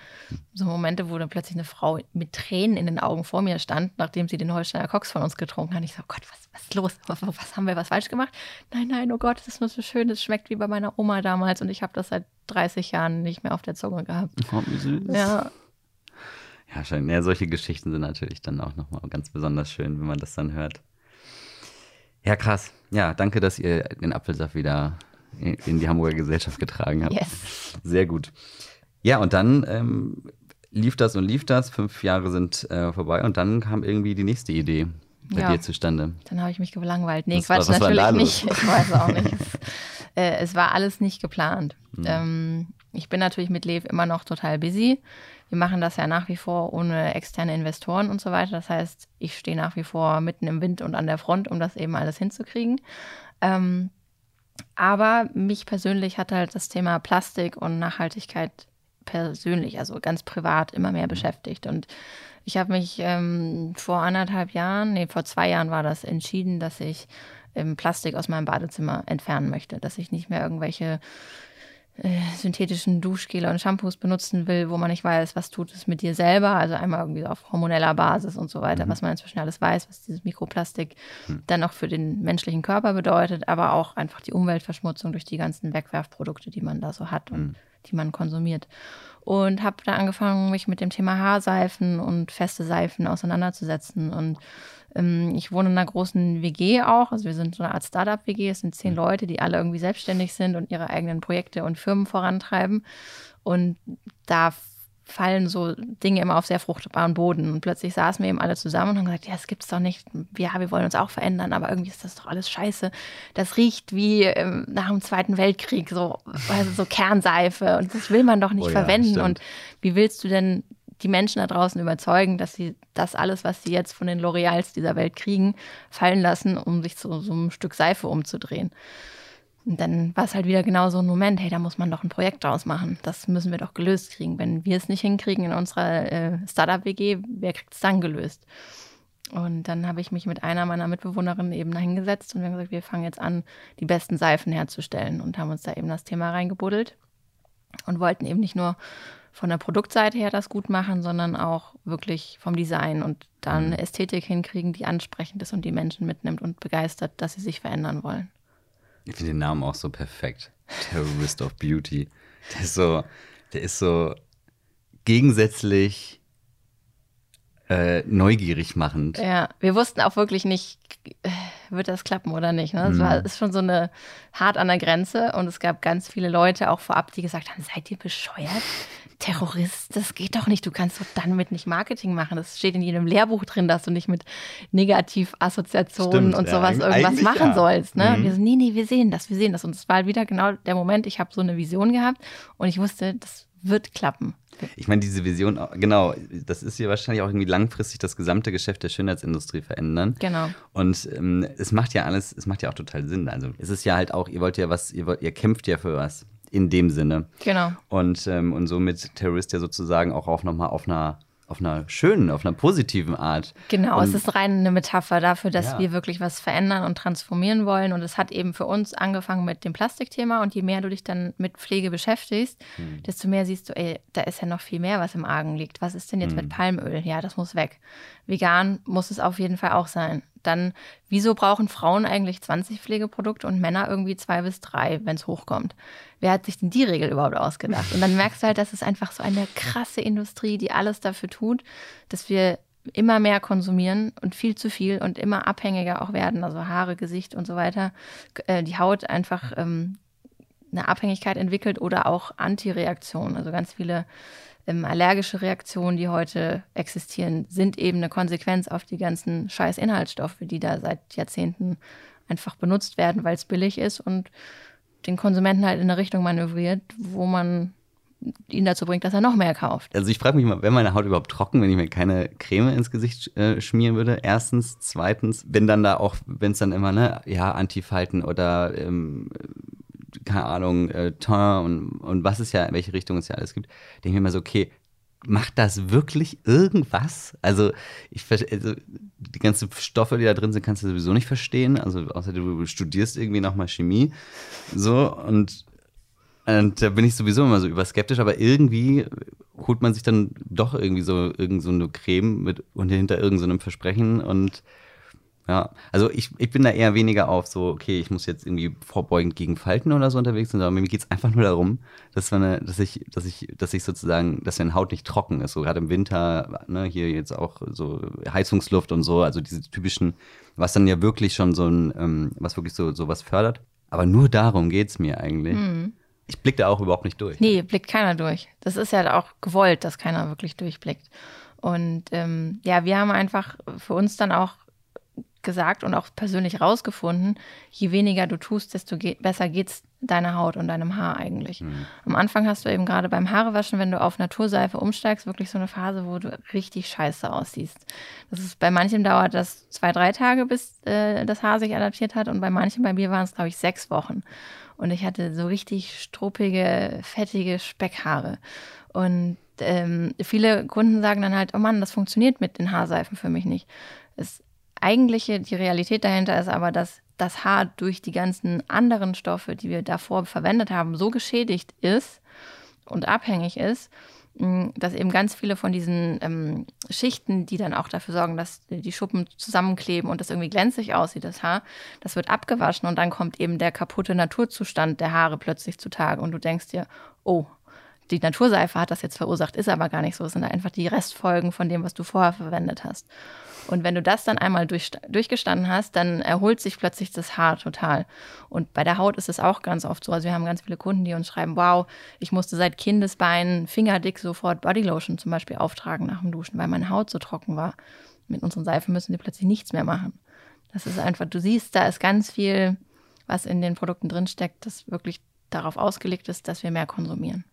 so Momente, wo dann plötzlich eine Frau mit Tränen in den Augen vor mir stand, nachdem sie den Holsteiner Cox von uns getrunken hat. Ich so, oh Gott, was, was ist los? Was, was haben wir was falsch gemacht? Nein, nein, oh Gott, das ist nur so schön. Das schmeckt wie bei meiner Oma damals und ich habe das seit 30 Jahren nicht mehr auf der Zunge gehabt. Oh, wie süß. Ja, Ja, schön. Ja, solche Geschichten sind natürlich dann auch nochmal ganz besonders schön, wenn man das dann hört. Ja, krass. Ja, danke, dass ihr den Apfelsaft wieder in die Hamburger Gesellschaft getragen habt. yes. Sehr gut. Ja, und dann ähm, lief das und lief das. Fünf Jahre sind äh, vorbei und dann kam irgendwie die nächste Idee bei Ja. dir zustande. Dann habe ich mich gelangweilt. Nee, Was Quatsch, was natürlich nicht. Ich weiß auch nicht. (laughs) es, äh, es war alles nicht geplant. Ähm, ich bin natürlich mit Lev immer noch total busy. Wir machen das ja nach wie vor ohne externe Investoren und so weiter. Das heißt, ich stehe nach wie vor mitten im Wind und an der Front, um das eben alles hinzukriegen. Ähm, aber mich persönlich hat halt das Thema Plastik und Nachhaltigkeit persönlich, also ganz privat, immer mehr beschäftigt. Und ich habe mich ähm, vor anderthalb Jahren, nee, vor zwei Jahren war das, entschieden, dass ich Plastik aus meinem Badezimmer entfernen möchte. Dass ich nicht mehr irgendwelche äh, synthetischen Duschgele und Shampoos benutzen will, wo man nicht weiß, was tut es mit dir selber. Also einmal irgendwie auf hormoneller Basis und so weiter, was man inzwischen alles weiß, was dieses Mikroplastik dann auch für den menschlichen Körper bedeutet, aber auch einfach die Umweltverschmutzung durch die ganzen Wegwerfprodukte, die man da so hat und die man konsumiert. Und habe da angefangen, mich mit dem Thema Haarseifen und feste Seifen auseinanderzusetzen. Und ähm, ich wohne in einer großen WG auch. Also wir sind so eine Art Startup-WG. Es sind zehn Leute, die alle irgendwie selbstständig sind und ihre eigenen Projekte und Firmen vorantreiben. Und da fallen so Dinge immer auf sehr fruchtbaren Boden. Und plötzlich saßen wir eben alle zusammen und haben gesagt, ja, das gibt's doch nicht. Ja, wir wollen uns auch verändern, aber irgendwie ist das doch alles scheiße. Das riecht wie ähm, nach dem Zweiten Weltkrieg, so, also so Kernseife. Und das will man doch nicht Oh ja, verwenden. stimmt. und wie willst du denn die Menschen da draußen überzeugen, dass sie das alles, was sie jetzt von den L'Oreals dieser Welt kriegen, fallen lassen, um sich zu so einem Stück Seife umzudrehen? Und dann war es halt wieder genau so ein Moment, hey, da muss man doch ein Projekt draus machen. Das müssen wir doch gelöst kriegen. Wenn wir es nicht hinkriegen in unserer äh, Startup-WG, wer kriegt es dann gelöst? Und dann habe ich mich mit einer meiner Mitbewohnerinnen eben hingesetzt und wir haben gesagt, wir fangen jetzt an, die besten Seifen herzustellen und haben uns da eben das Thema reingebuddelt und wollten eben nicht nur von der Produktseite her das gut machen, sondern auch wirklich vom Design und dann eine Ästhetik hinkriegen, die ansprechend ist und die Menschen mitnimmt und begeistert, dass sie sich verändern wollen. Ich finde den Namen auch so perfekt. Terrorist of Beauty. Der ist so, der ist so gegensätzlich äh, neugierig machend. Ja, wir wussten auch wirklich nicht, äh, wird das klappen oder nicht. Ne? Es Mhm. war ist schon so eine hart an der Grenze und es gab ganz viele Leute auch vorab, die gesagt haben, seid ihr bescheuert? Terrorist, das geht doch nicht. Du kannst doch damit nicht Marketing machen. Das steht in jedem Lehrbuch drin, dass du nicht mit Negativassoziationen Stimmt, und sowas irgendwas machen ja. sollst. Ne? Mhm. Wir so, nee, nee, wir sehen das, wir sehen das. Und es war wieder genau der Moment, ich habe so eine Vision gehabt und ich wusste, das wird klappen. Ich meine, diese Vision, genau, das ist ja wahrscheinlich auch irgendwie langfristig das gesamte Geschäft der Schönheitsindustrie verändern. Genau. Und ähm, es macht ja alles, es macht ja auch total Sinn. Also es ist ja halt auch, ihr wollt ja was, ihr, wollt, ihr kämpft ja für was. In dem Sinne. Genau. Und, ähm, und somit Terrorist ja sozusagen auch auf nochmal auf einer, auf einer schönen, auf einer positiven Art. Genau, und, es ist rein eine Metapher dafür, dass Ja. wir wirklich was verändern und transformieren wollen. Und es hat eben für uns angefangen mit dem Plastikthema. Und je mehr du dich dann mit Pflege beschäftigst, Hm. desto mehr siehst du, ey, da ist ja noch viel mehr, was im Argen liegt. Was ist denn jetzt Hm. mit Palmöl? Ja, das muss weg. Vegan muss es auf jeden Fall auch sein. Dann, wieso brauchen Frauen eigentlich 20 Pflegeprodukte und Männer irgendwie zwei bis drei, wenn es hochkommt? Wer hat sich denn die Regel überhaupt ausgedacht? Und dann merkst du halt, das ist einfach so eine krasse Industrie, die alles dafür tut, dass wir immer mehr konsumieren und viel zu viel und immer abhängiger auch werden, also Haare, Gesicht und so weiter, äh, die Haut einfach ähm, eine Abhängigkeit entwickelt oder auch Antireaktionen. Also ganz viele ähm, allergische Reaktionen, die heute existieren, sind eben eine Konsequenz auf die ganzen scheiß Inhaltsstoffe, die da seit Jahrzehnten einfach benutzt werden, weil es billig ist und den Konsumenten halt in eine Richtung manövriert, wo man ihn dazu bringt, dass er noch mehr kauft. Also ich frage mich mal, wäre meine Haut überhaupt trocken, wenn ich mir keine Creme ins Gesicht äh, schmieren würde? Erstens. Zweitens, wenn dann da auch, wenn es dann immer, ne, ja, Antifalten oder ähm, keine Ahnung, äh, Teint und, und was es ja, in welche Richtung es ja alles gibt, denke ich mir immer so, okay, macht das wirklich irgendwas? Also, ich also die ganzen Stoffe, die da drin sind, kannst du sowieso nicht verstehen. Also, außer du studierst irgendwie nochmal Chemie. So, und, und da bin ich sowieso immer so überskeptisch, aber irgendwie holt man sich dann doch irgendwie so irgend so eine Creme mit und hinter irgendeinem Versprechen und ja, also ich, ich bin da eher weniger auf so, okay, ich muss jetzt irgendwie vorbeugend gegen Falten oder so unterwegs sein, sondern mir geht es einfach nur darum, dass, man, eine- dass, ich, dass, ich, dass ich sozusagen, dass meine Haut nicht trocken ist. So gerade im Winter, ne, hier jetzt auch so Heizungsluft und so, also diese typischen, was dann ja wirklich schon so ein, ähm, was wirklich so, so was fördert. Aber nur darum geht es mir eigentlich. Ich blicke da auch überhaupt nicht durch. Nee, blickt keiner durch. Das ist ja auch gewollt, dass keiner wirklich durchblickt. Und ähm, ja, wir haben einfach für uns dann auch gesagt und auch persönlich rausgefunden, je weniger du tust, desto ge besser geht's deiner Haut und deinem Haar eigentlich. Am Anfang hast du eben gerade beim Haarewaschen, wenn du auf Naturseife umsteigst, wirklich so eine Phase, wo du richtig scheiße aussiehst. Das ist bei manchen dauert das zwei, drei Tage, bis äh, das Haar sich adaptiert hat und bei manchen, bei mir waren es glaube ich sechs Wochen. Und ich hatte so richtig struppige, fettige Speckhaare. Und ähm, viele Kunden sagen dann halt, oh Mann, das funktioniert mit den Haarseifen für mich nicht. Das eigentliche, die Realität dahinter ist aber, dass das Haar durch die ganzen anderen Stoffe, die wir davor verwendet haben, so geschädigt ist und abhängig ist, mh, dass eben ganz viele von diesen ähm, Schichten, die dann auch dafür sorgen, dass die Schuppen zusammenkleben und das irgendwie glänzig aussieht, das Haar, das wird abgewaschen und dann kommt eben der kaputte Naturzustand der Haare plötzlich zutage und du denkst dir, oh, die Naturseife hat das jetzt verursacht, ist aber gar nicht so. Es sind einfach die Restfolgen von dem, was du vorher verwendet hast. Und wenn du das dann einmal durch, durchgestanden hast, dann erholt sich plötzlich das Haar total. Und bei der Haut ist es auch ganz oft so. Also wir haben ganz viele Kunden, die uns schreiben, wow, ich musste seit Kindesbeinen fingerdick sofort Bodylotion zum Beispiel auftragen nach dem Duschen, weil meine Haut so trocken war. Mit unseren Seifen müssen die plötzlich nichts mehr machen. Das ist einfach, du siehst, da ist ganz viel, was in den Produkten drinsteckt, das wirklich darauf ausgelegt ist, dass wir mehr konsumieren.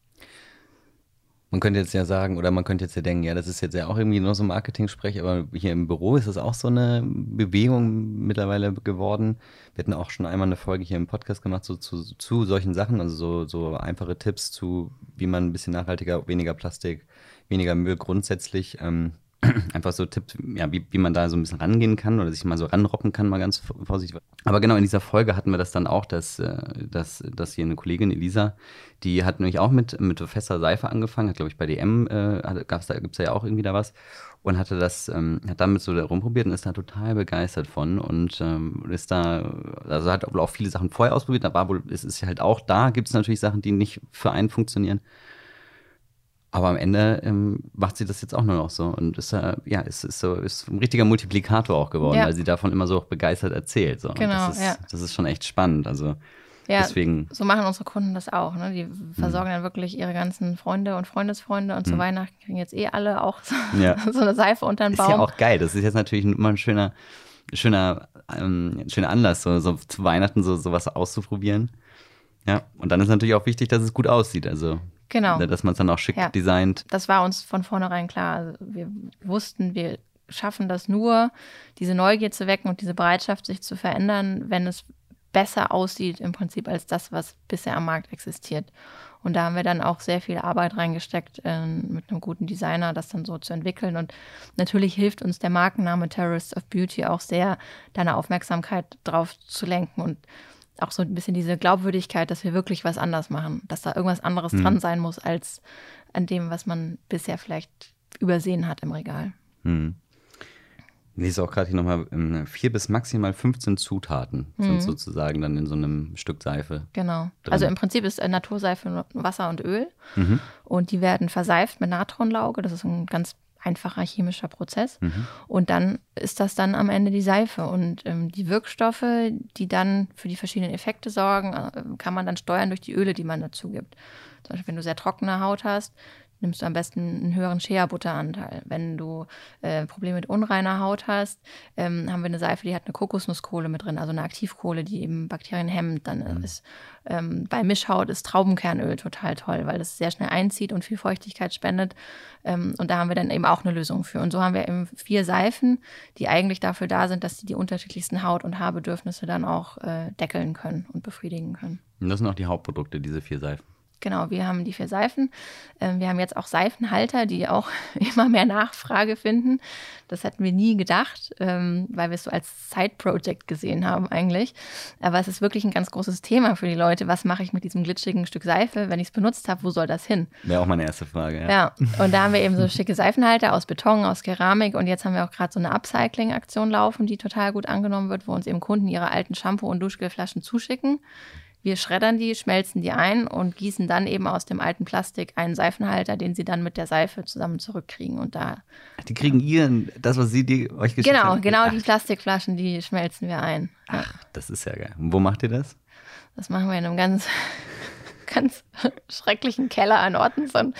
Man könnte jetzt ja sagen, oder man könnte jetzt ja denken, ja, das ist jetzt ja auch irgendwie nur so Marketing-Sprech, aber hier im Büro ist es auch so eine Bewegung mittlerweile geworden. Wir hatten auch schon einmal eine Folge hier im Podcast gemacht so, zu, zu solchen Sachen, also so, so einfache Tipps zu, wie man ein bisschen nachhaltiger, weniger Plastik, weniger Müll grundsätzlich ähm, (clears throat) einfach so Tipps, ja, wie, wie man da so ein bisschen rangehen kann oder sich mal so ranroppen kann, mal ganz vorsichtig. Aber genau in dieser Folge hatten wir das dann auch, dass, äh, dass, dass hier eine Kollegin, Elisa, die hat nämlich auch mit, mit fester Seife angefangen, hat, glaube ich, bei DM, äh, gab's da, da ja auch irgendwie da was und hatte das, ähm, hat damit so rumprobiert und ist da total begeistert von und ähm, ist da, also hat auch viele Sachen vorher ausprobiert, aber wohl, es ist halt auch da, gibt es natürlich Sachen, die nicht für einen funktionieren. Aber am Ende ähm, macht sie das jetzt auch nur noch so und ist äh, ja, ist, ist so ist ein richtiger Multiplikator auch geworden, ja. weil sie davon immer so begeistert erzählt. So. Genau, das ist, ja. das ist schon echt spannend. Also ja, deswegen. So machen unsere Kunden das auch. Ne? Die versorgen mhm. dann wirklich ihre ganzen Freunde und Freundesfreunde und mhm. zu Weihnachten kriegen jetzt eh alle auch so, ja. (laughs) so eine Seife unter den Baum. Ist ja auch geil. Das ist jetzt natürlich immer ein schöner, schöner, ähm, schöner Anlass, so, so zu Weihnachten so sowas auszuprobieren. Ja, und dann ist natürlich auch wichtig, dass es gut aussieht. Also Genau. Dass man es dann auch schick ja. designt. Das war uns von vornherein klar. Also wir wussten, wir schaffen das nur, diese Neugier zu wecken und diese Bereitschaft, sich zu verändern, wenn es besser aussieht im Prinzip als das, was bisher am Markt existiert. Und da haben wir dann auch sehr viel Arbeit reingesteckt, äh, mit einem guten Designer das dann so zu entwickeln. Und natürlich hilft uns der Markenname Terrorists of Beauty auch sehr, deine Aufmerksamkeit drauf zu lenken und auch so ein bisschen diese Glaubwürdigkeit, dass wir wirklich was anders machen, dass da irgendwas anderes mhm. dran sein muss als an dem, was man bisher vielleicht übersehen hat im Regal. Mhm. Ich lese auch gerade hier nochmal ähm, vier bis maximal 15 Zutaten mhm. sind sozusagen dann in so einem Stück Seife. Genau. Drin. Also im Prinzip ist Naturseife nur Wasser und Öl mhm. und die werden verseift mit Natronlauge. Das ist ein ganz einfacher chemischer Prozess. Mhm. Und dann ist das dann am Ende die Seife. Und ähm, die Wirkstoffe, die dann für die verschiedenen Effekte sorgen, äh, kann man dann steuern durch die Öle, die man dazu gibt. Zum Beispiel, wenn du sehr trockene Haut hast, nimmst du am besten einen höheren Shea-Butteranteil. Wenn du äh, Probleme mit unreiner Haut hast, ähm, haben wir eine Seife, die hat eine Kokosnusskohle mit drin, also eine Aktivkohle, die eben Bakterien hemmt. Dann mhm. ist ähm, bei Mischhaut ist Traubenkernöl total toll, weil es sehr schnell einzieht und viel Feuchtigkeit spendet. Ähm, und da haben wir dann eben auch eine Lösung für. Und so haben wir eben vier Seifen, die eigentlich dafür da sind, dass sie die unterschiedlichsten Haut- und Haarbedürfnisse dann auch äh, deckeln können und befriedigen können. Und das sind auch die Hauptprodukte, diese vier Seifen. Genau, wir haben die vier Seifen. Ähm, wir haben jetzt auch Seifenhalter, die auch (laughs) immer mehr Nachfrage finden. Das hätten wir nie gedacht, ähm, weil wir es so als Side-Project gesehen haben eigentlich. Aber es ist wirklich ein ganz großes Thema für die Leute. Was mache ich mit diesem glitschigen Stück Seife, wenn ich es benutzt habe? Wo soll das hin? Wäre auch meine erste Frage. Ja. ja, und da haben wir eben so schicke Seifenhalter aus Beton, aus Keramik. Und jetzt haben wir auch gerade so eine Upcycling-Aktion laufen, die total gut angenommen wird, wo uns eben Kunden ihre alten Shampoo- und Duschgelflaschen zuschicken. Wir schreddern die, schmelzen die ein und gießen dann eben aus dem alten Plastik einen Seifenhalter, den sie dann mit der Seife zusammen zurückkriegen. Und da. Die kriegen ihren, das, was sie die euch geschickt genau, haben? Genau, genau, die Plastikflaschen, die schmelzen wir ein. Ach, das ist ja geil. Und wo macht ihr das? Das machen wir in einem ganz (laughs) ganz schrecklichen Keller an Orten sind.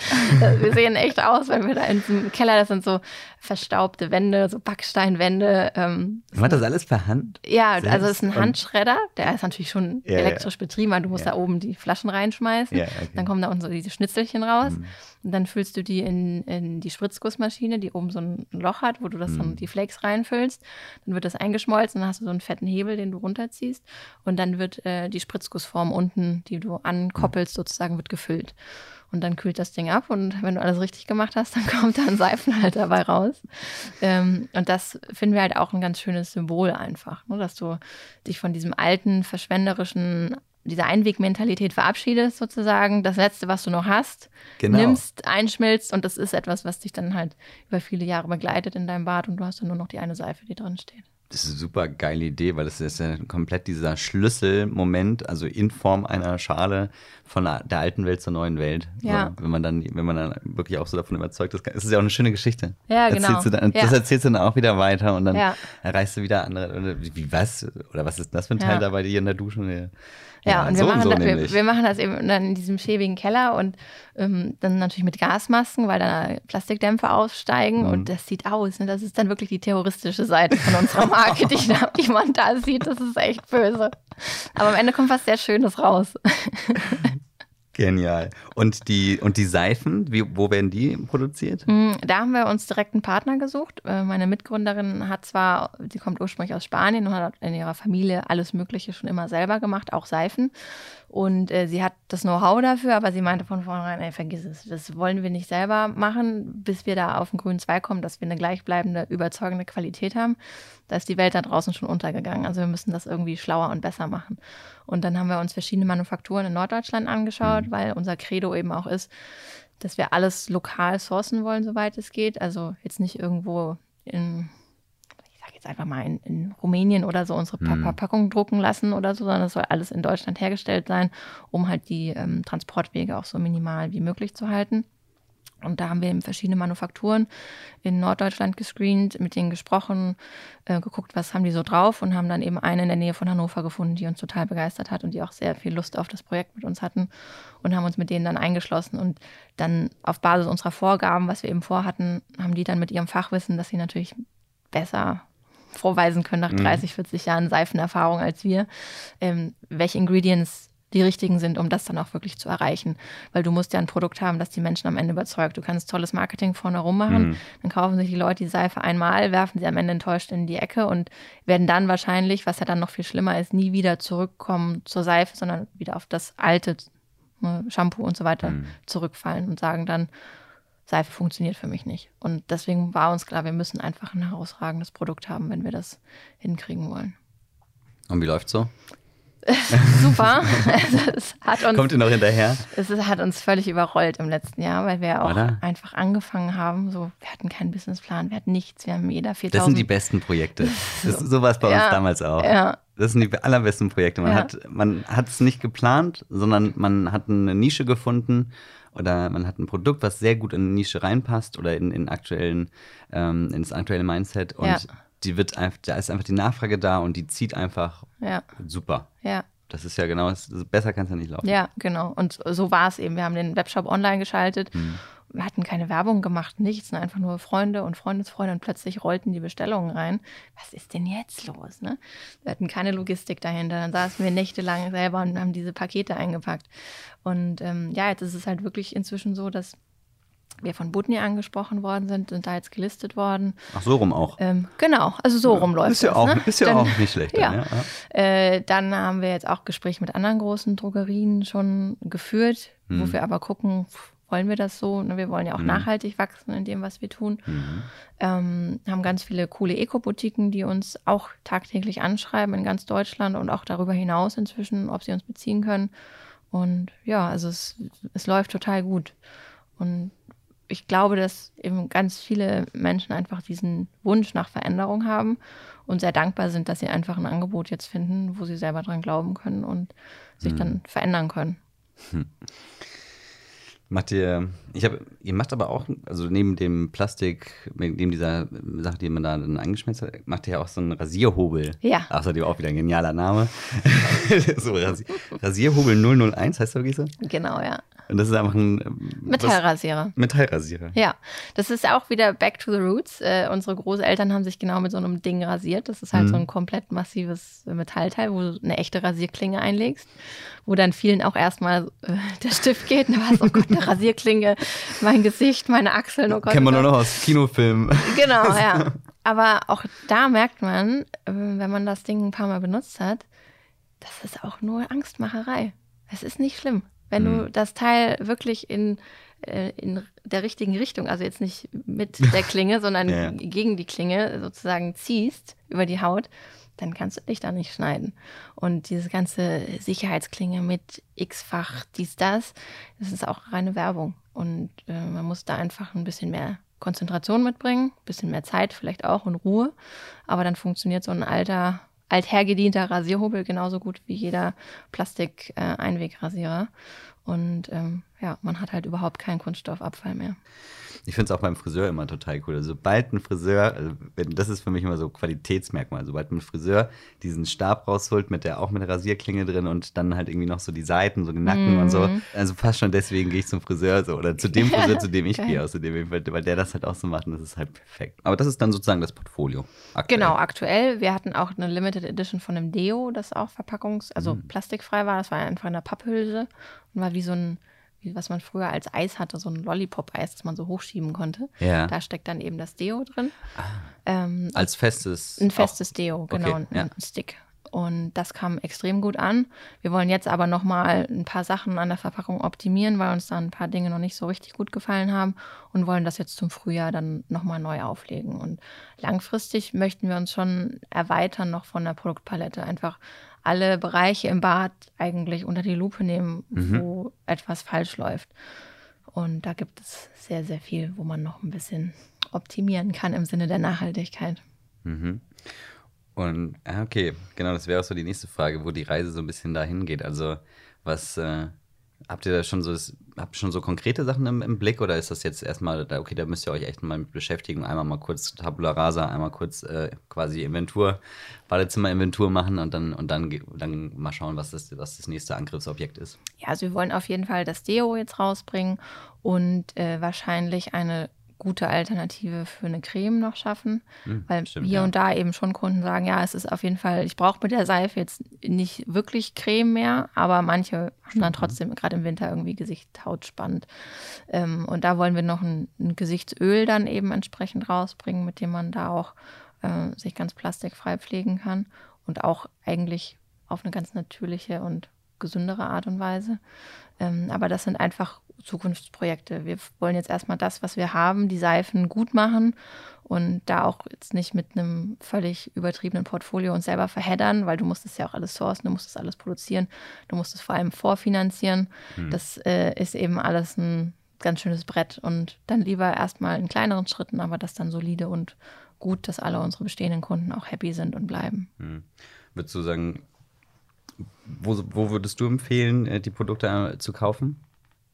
Wir sehen echt aus, wenn wir da in diesem Keller, das sind so verstaubte Wände, so Backsteinwände. Ähm, Macht das alles per Hand? Ja, Selbst? also es ist ein Handschredder, der ist natürlich schon ja, elektrisch ja. betrieben, weil du musst ja. da oben die Flaschen reinschmeißen. Okay. Dann kommen da unten so diese Schnitzelchen raus. Mhm. Und dann füllst du die in, in die Spritzgussmaschine, die oben so ein Loch hat, wo du das mhm. dann die Flakes reinfüllst. Dann wird das eingeschmolzen, dann hast du so einen fetten Hebel, den du runterziehst. Und dann wird äh, die Spritzgussform unten, die du ankoppelst, sozusagen, wird gefüllt. Und dann kühlt das Ding ab und wenn du alles richtig gemacht hast, dann (laughs) kommt da ein Seifenhalter dabei raus. Ähm, und das finden wir halt auch ein ganz schönes Symbol einfach, ne? dass du dich von diesem alten, verschwenderischen dieser Einwegmentalität verabschiedest, sozusagen, das Letzte, was du noch hast, genau. nimmst, einschmilzt und das ist etwas, was dich dann halt über viele Jahre begleitet in deinem Bad und du hast dann nur noch die eine Seife, die drin steht. Das ist eine super geile Idee, weil das ist ja komplett dieser Schlüsselmoment, also in Form einer Schale von der alten Welt zur neuen Welt. Ja. So, wenn man dann, wenn man dann wirklich auch so davon überzeugt ist, ist es ja auch eine schöne Geschichte. Ja, genau. Erzählst dann, ja. Das erzählst du dann auch wieder weiter und dann ja. erreichst du wieder andere. Wie was? Oder was ist das für ein Teil ja. da bei dir in der Dusche? Ja, und wir, so machen so das, wir, wir, machen das eben dann in diesem schäbigen Keller und ähm, dann natürlich mit Gasmasken, weil da Plastikdämpfe aussteigen mhm. und das sieht aus. Ne? Das ist dann wirklich die terroristische Seite von unserer (laughs) Marke, die, die man da sieht. Das ist echt böse. Aber am Ende kommt was sehr Schönes raus. (laughs) Genial. Und die, und die Seifen, wie, wo werden die produziert? Mm, da haben wir uns direkt einen Partner gesucht. Äh, meine Mitgründerin hat zwar, sie kommt ursprünglich aus Spanien und hat in ihrer Familie alles Mögliche schon immer selber gemacht, auch Seifen. Und äh, sie hat das Know-how dafür, aber sie meinte von vornherein, ey, vergiss es, das wollen wir nicht selber machen, bis wir da auf den grünen Zweig kommen, dass wir eine gleichbleibende, überzeugende Qualität haben. Da ist die Welt da draußen schon untergegangen. Also wir müssen das irgendwie schlauer und besser machen. Und dann haben wir uns verschiedene Manufakturen in Norddeutschland angeschaut, mhm. weil unser Credo eben auch ist, dass wir alles lokal sourcen wollen, soweit es geht. Also jetzt nicht irgendwo in jetzt einfach mal in, in Rumänien oder so unsere mhm. Verpackung drucken lassen oder so, sondern es soll alles in Deutschland hergestellt sein, um halt die ähm, Transportwege auch so minimal wie möglich zu halten. Und da haben wir eben verschiedene Manufakturen in Norddeutschland gescreent, mit denen gesprochen, äh, geguckt, was haben die so drauf und haben dann eben eine in der Nähe von Hannover gefunden, die uns total begeistert hat und die auch sehr viel Lust auf das Projekt mit uns hatten und haben uns mit denen dann eingeschlossen und dann auf Basis unserer Vorgaben, was wir eben vorhatten, haben die dann mit ihrem Fachwissen, dass sie natürlich besser vorweisen können nach 30, mhm. 40 Jahren Seifenerfahrung als wir, ähm, welche Ingredients die richtigen sind, um das dann auch wirklich zu erreichen. Weil du musst ja ein Produkt haben, das die Menschen am Ende überzeugt. Du kannst tolles Marketing vorne rum machen, mhm. dann kaufen sich die Leute die Seife einmal, werfen sie am Ende enttäuscht in die Ecke und werden dann wahrscheinlich, was ja dann noch viel schlimmer ist, nie wieder zurückkommen zur Seife, sondern wieder auf das alte ne, Shampoo und so weiter mhm. zurückfallen und sagen dann, Seife funktioniert für mich nicht. Und deswegen war uns klar, wir müssen einfach ein herausragendes Produkt haben, wenn wir das hinkriegen wollen. Und wie läuft's so? (laughs) Super. es hat uns, Kommt ihr noch hinterher? Es hat uns völlig überrollt im letzten Jahr, weil wir auch Oder? einfach angefangen haben. So, wir hatten keinen Businessplan, wir hatten nichts, wir haben jeder 4000. Das sind die besten Projekte. (laughs) Das, so war es bei ja, uns damals auch. Ja. Das sind die allerbesten Projekte. Man ja. hat es nicht geplant, sondern man hat eine Nische gefunden oder man hat ein Produkt, was sehr gut in eine Nische reinpasst oder in, in aktuellen, ähm, ins aktuelle Mindset und ja. Die wird einfach, da ist einfach die Nachfrage da und die zieht einfach ja. super. Ja. Das ist ja genau, besser kann es ja nicht laufen. Ja, genau. Und so war es eben. Wir haben den Webshop online geschaltet. Mhm wir hatten keine Werbung gemacht, nichts, ne? einfach nur Freunde und Freundesfreunde und plötzlich rollten die Bestellungen rein. Was ist denn jetzt los? Ne? Wir hatten keine Logistik dahinter. Dann saßen wir nächtelang selber und haben diese Pakete eingepackt. Und ähm, ja, jetzt ist es halt wirklich inzwischen so, dass wir von Butni angesprochen worden sind, sind da jetzt gelistet worden. Ach, so rum auch. Ähm, genau, also so rum läuft ist ja das, auch, ne? Ist ja dann, auch nicht schlecht. Ja. Dann, ja. Äh, dann haben wir jetzt auch Gespräche mit anderen großen Drogerien schon geführt, hm. wo wir aber gucken, wollen wir das so? Ne, wir wollen ja auch mhm. nachhaltig wachsen in dem, was wir tun. Mhm. Ähm, haben ganz viele coole Eco-Boutiquen, die uns auch tagtäglich anschreiben in ganz Deutschland und auch darüber hinaus inzwischen, ob sie uns beziehen können. Und ja, also es, es läuft total gut. Und ich glaube, dass eben ganz viele Menschen einfach diesen Wunsch nach Veränderung haben und sehr dankbar sind, dass sie einfach ein Angebot jetzt finden, wo sie selber dran glauben können und sich mhm. dann verändern können. Hm. (laughs) Macht ihr, ich habe, ihr macht aber auch, also neben dem Plastik, neben dieser Sache, die man da dann angeschmissen hat, macht ihr ja auch so einen Rasierhobel. Ja. Außerdem auch wieder ein genialer Name. (laughs) so Rasier, Rasierhobel 001, heißt der wirklich so? Genau, ja. Und das ist einfach ein Metallrasierer. Was, Metallrasierer. Ja, das ist auch wieder Back to the Roots. Äh, unsere Großeltern haben sich genau mit so einem Ding rasiert. Das ist halt mhm. so ein komplett massives Metallteil, wo du eine echte Rasierklinge einlegst, wo dann vielen auch erstmal äh, der Stift geht. Und was, oh Gott, eine Rasierklinge, mein Gesicht, meine Achseln, oh Gott. Kennen wir oh nur noch aus Kinofilmen. Genau, (laughs) ja. Aber auch da merkt man, äh, wenn man das Ding ein paar Mal benutzt hat, das ist auch nur Angstmacherei. Es ist nicht schlimm. Wenn mhm. du das Teil wirklich in, äh, in der richtigen Richtung, also jetzt nicht mit der (laughs) Klinge, sondern ja. gegen die Klinge sozusagen ziehst über die Haut, dann kannst du dich da nicht schneiden. Und diese ganze Sicherheitsklinge mit x-fach dies, das, das ist auch reine Werbung. Und äh, man muss da einfach ein bisschen mehr Konzentration mitbringen, ein bisschen mehr Zeit vielleicht auch und Ruhe. Aber dann funktioniert so ein alter althergedienter Rasierhobel genauso gut wie jeder Plastik-Einwegrasierer. Äh, und ähm, ja, man hat halt überhaupt keinen Kunststoffabfall mehr. Ich finde es auch beim Friseur immer total cool. Also sobald ein Friseur, also das ist für mich immer so Qualitätsmerkmal, sobald ein Friseur diesen Stab rausholt, mit der auch mit der Rasierklinge drin und dann halt irgendwie noch so die Seiten, so den Nacken mm. und so. Mhm. Also fast schon deswegen gehe ich zum Friseur so oder zu dem Friseur, zu dem ich (laughs) gehe, außerdem, weil, weil der das halt auch so macht und das ist halt perfekt. Aber das ist dann sozusagen das Portfolio. Aktuell. Genau, aktuell. Wir hatten auch eine Limited Edition von einem Deo, das auch verpackungs-, also mm. plastikfrei war. Das war einfach in der Papphülse und war wie so ein was man früher als Eis hatte, so ein Lollipop-Eis, das man so hochschieben konnte. Ja. Da steckt dann eben das Deo drin. Ah. Ähm, als festes? Ein festes auch. Deo, genau, okay. ein, ja. Stick. Und das kam extrem gut an. Wir wollen jetzt aber nochmal ein paar Sachen an der Verpackung optimieren, weil uns da ein paar Dinge noch nicht so richtig gut gefallen haben und wollen das jetzt zum Frühjahr dann nochmal neu auflegen. Und langfristig möchten wir uns schon erweitern noch von der Produktpalette. Einfach alle Bereiche im Bad eigentlich unter die Lupe nehmen, mhm. wo etwas falsch läuft. Und da gibt es sehr, sehr viel, wo man noch ein bisschen optimieren kann im Sinne der Nachhaltigkeit. Mhm. Und okay, genau, das wäre auch so die nächste Frage, wo die Reise so ein bisschen dahin geht. Also was äh, Habt ihr da schon so, habt schon so konkrete Sachen im, im, Blick oder ist das jetzt erstmal, okay, da müsst ihr euch echt mal mit beschäftigen, einmal mal kurz Tabula Rasa, einmal kurz äh, quasi Inventur, Badezimmer-Inventur machen und dann, und dann, dann mal schauen, was das, was das nächste Angriffsobjekt ist? Ja, also wir wollen auf jeden Fall das Deo jetzt rausbringen und äh, wahrscheinlich eine gute Alternative für eine Creme noch schaffen, hm, weil stimmt, hier ja. und da eben schon Kunden sagen, ja, es ist auf jeden Fall, ich brauche mit der Seife jetzt nicht wirklich Creme mehr, aber manche haben dann mhm. trotzdem gerade im Winter irgendwie Gesicht, Haut spannend. Ähm, und da wollen wir noch ein, ein, Gesichtsöl dann eben entsprechend rausbringen, mit dem man da auch äh, sich ganz plastikfrei pflegen kann und auch eigentlich auf eine ganz natürliche und gesündere Art und Weise. Ähm, aber das sind einfach Zukunftsprojekte. Wir wollen jetzt erstmal das, was wir haben, die Seifen gut machen und da auch jetzt nicht mit einem völlig übertriebenen Portfolio uns selber verheddern, weil du musst es ja auch alles sourcen, du musst es alles produzieren, du musst es vor allem vorfinanzieren. Hm. Das äh, ist eben alles ein ganz schönes Brett und dann lieber erstmal in kleineren Schritten, aber das dann solide und gut, dass alle unsere bestehenden Kunden auch happy sind und bleiben. Hm. Würdest du sagen, wo, wo würdest du empfehlen, äh, die Produkte äh, zu kaufen?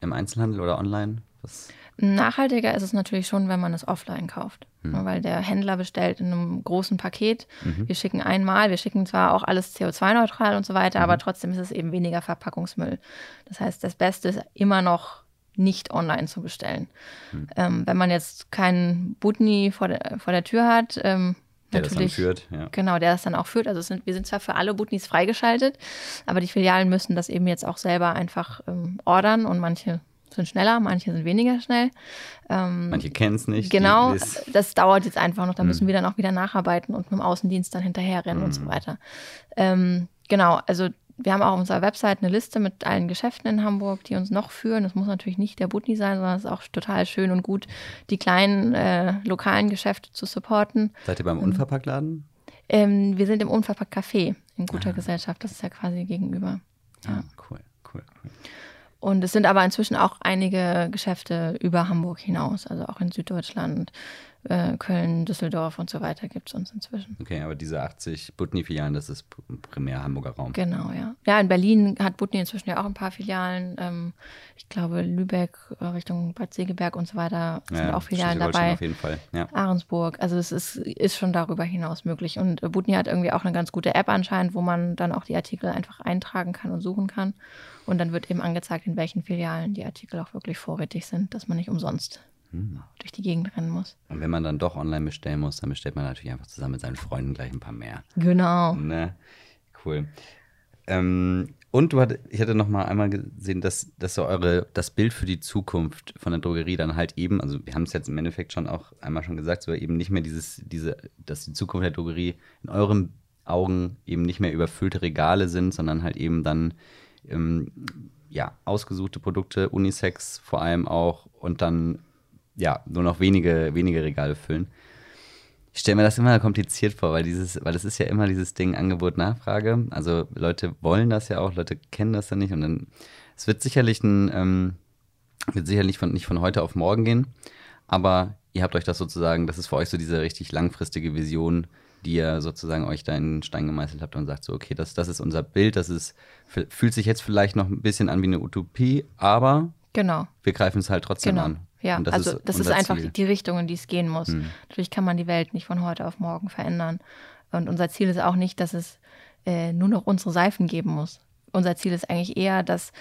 Im Einzelhandel oder online? Was? Nachhaltiger ist es natürlich schon, wenn man es offline kauft. Hm. Weil der Händler bestellt in einem großen Paket. Mhm. Wir schicken einmal, wir schicken zwar auch alles CO2-neutral und so weiter, mhm. aber trotzdem ist es eben weniger Verpackungsmüll. Das heißt, das Beste ist immer noch nicht online zu bestellen. Hm. Ähm, wenn man jetzt keinen Butni vor der, vor der Tür hat, ähm, der das dann führt, ja. Genau, der das dann auch führt. Also sind, wir sind zwar für alle Butnis freigeschaltet, aber die Filialen müssen das eben jetzt auch selber einfach ähm, ordern und manche sind schneller, manche sind weniger schnell. Ähm, manche kennen es nicht. Genau, das dauert jetzt einfach noch. Da müssen hm. wir dann auch wieder nacharbeiten und mit dem Außendienst dann hinterherrennen hm. und so hm. weiter. Ähm, genau, also wir haben auch auf unserer Website eine Liste mit allen Geschäften in Hamburg, die uns noch führen. Das muss natürlich nicht der Butni sein, sondern es ist auch total schön und gut, die kleinen äh, lokalen Geschäfte zu supporten. Seid ihr beim ähm, Unverpacktladen? Ähm, wir sind im Unverpackt Café in guter ah. Gesellschaft. Das ist ja quasi gegenüber. Ah, ja. Ah, cool, cool, cool. Und es sind aber inzwischen auch einige Geschäfte über Hamburg hinaus, also auch in Süddeutschland, äh, Köln, Düsseldorf und so weiter gibt es uns inzwischen. Okay, aber diese 80 Butni-Filialen, das ist primär Hamburger Raum. Genau, ja. Ja, in Berlin hat Butni inzwischen ja auch ein paar Filialen. Ähm, ich glaube, Lübeck, äh, Richtung Bad Segeberg und so weiter sind ja, auch Filialen dabei. auf jeden Fall, ja. Ahrensburg, also es ist, ist schon darüber hinaus möglich. Und äh, Butni hat irgendwie auch eine ganz gute App anscheinend, wo man dann auch die Artikel einfach eintragen kann und suchen kann. Und dann wird eben angezeigt, in welchen Filialen die Artikel auch wirklich vorrätig sind, dass man nicht umsonst hm. durch die Gegend rennen muss. Und wenn man dann doch online bestellen muss, dann bestellt man natürlich einfach zusammen mit seinen Freunden gleich ein paar mehr. Genau. Ne? Cool. Ähm, und du hat, ich hatte noch mal einmal gesehen, dass, dass so eure, das Bild für die Zukunft von der Drogerie dann halt eben, also wir haben es jetzt im Endeffekt schon auch einmal schon gesagt, so eben nicht mehr dieses, diese, dass die Zukunft der Drogerie in euren Augen eben nicht mehr überfüllte Regale sind, sondern halt eben dann ähm, ja, ausgesuchte Produkte, Unisex vor allem auch und dann ja, nur noch wenige, wenige Regale füllen. Ich stelle mir das immer kompliziert vor, weil dieses, weil es ist ja immer dieses Ding Angebot, Nachfrage. Also Leute wollen das ja auch, Leute kennen das ja nicht und dann, es wird sicherlich ein, ähm, wird sicherlich von, nicht von heute auf morgen gehen, aber ihr habt euch das sozusagen, das ist für euch so diese richtig langfristige Vision, die ihr sozusagen euch da in den Stein gemeißelt habt und sagt so, okay, das, das ist unser Bild, das ist, fühlt sich jetzt vielleicht noch ein bisschen an wie eine Utopie, aber Genau. Wir greifen es halt trotzdem genau. an. Ja, Und das also ist das ist einfach Ziel. die Richtung, in die es gehen muss. Mhm. Natürlich kann man die Welt nicht von heute auf morgen verändern. Und unser Ziel ist auch nicht, dass es äh, nur noch unsere Seifen geben muss. Unser Ziel ist eigentlich eher, dass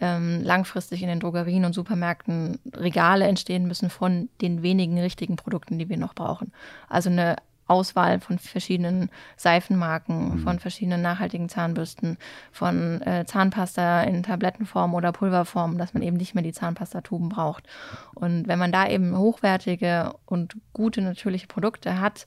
ähm, langfristig in den Drogerien und Supermärkten Regale entstehen müssen von den wenigen richtigen Produkten, die wir noch brauchen. Also eine Auswahl von verschiedenen Seifenmarken, von verschiedenen nachhaltigen Zahnbürsten, von äh, Zahnpasta in Tablettenform oder Pulverform, dass man eben nicht mehr die Zahnpastatuben braucht. Und wenn man da eben hochwertige und gute natürliche Produkte hat,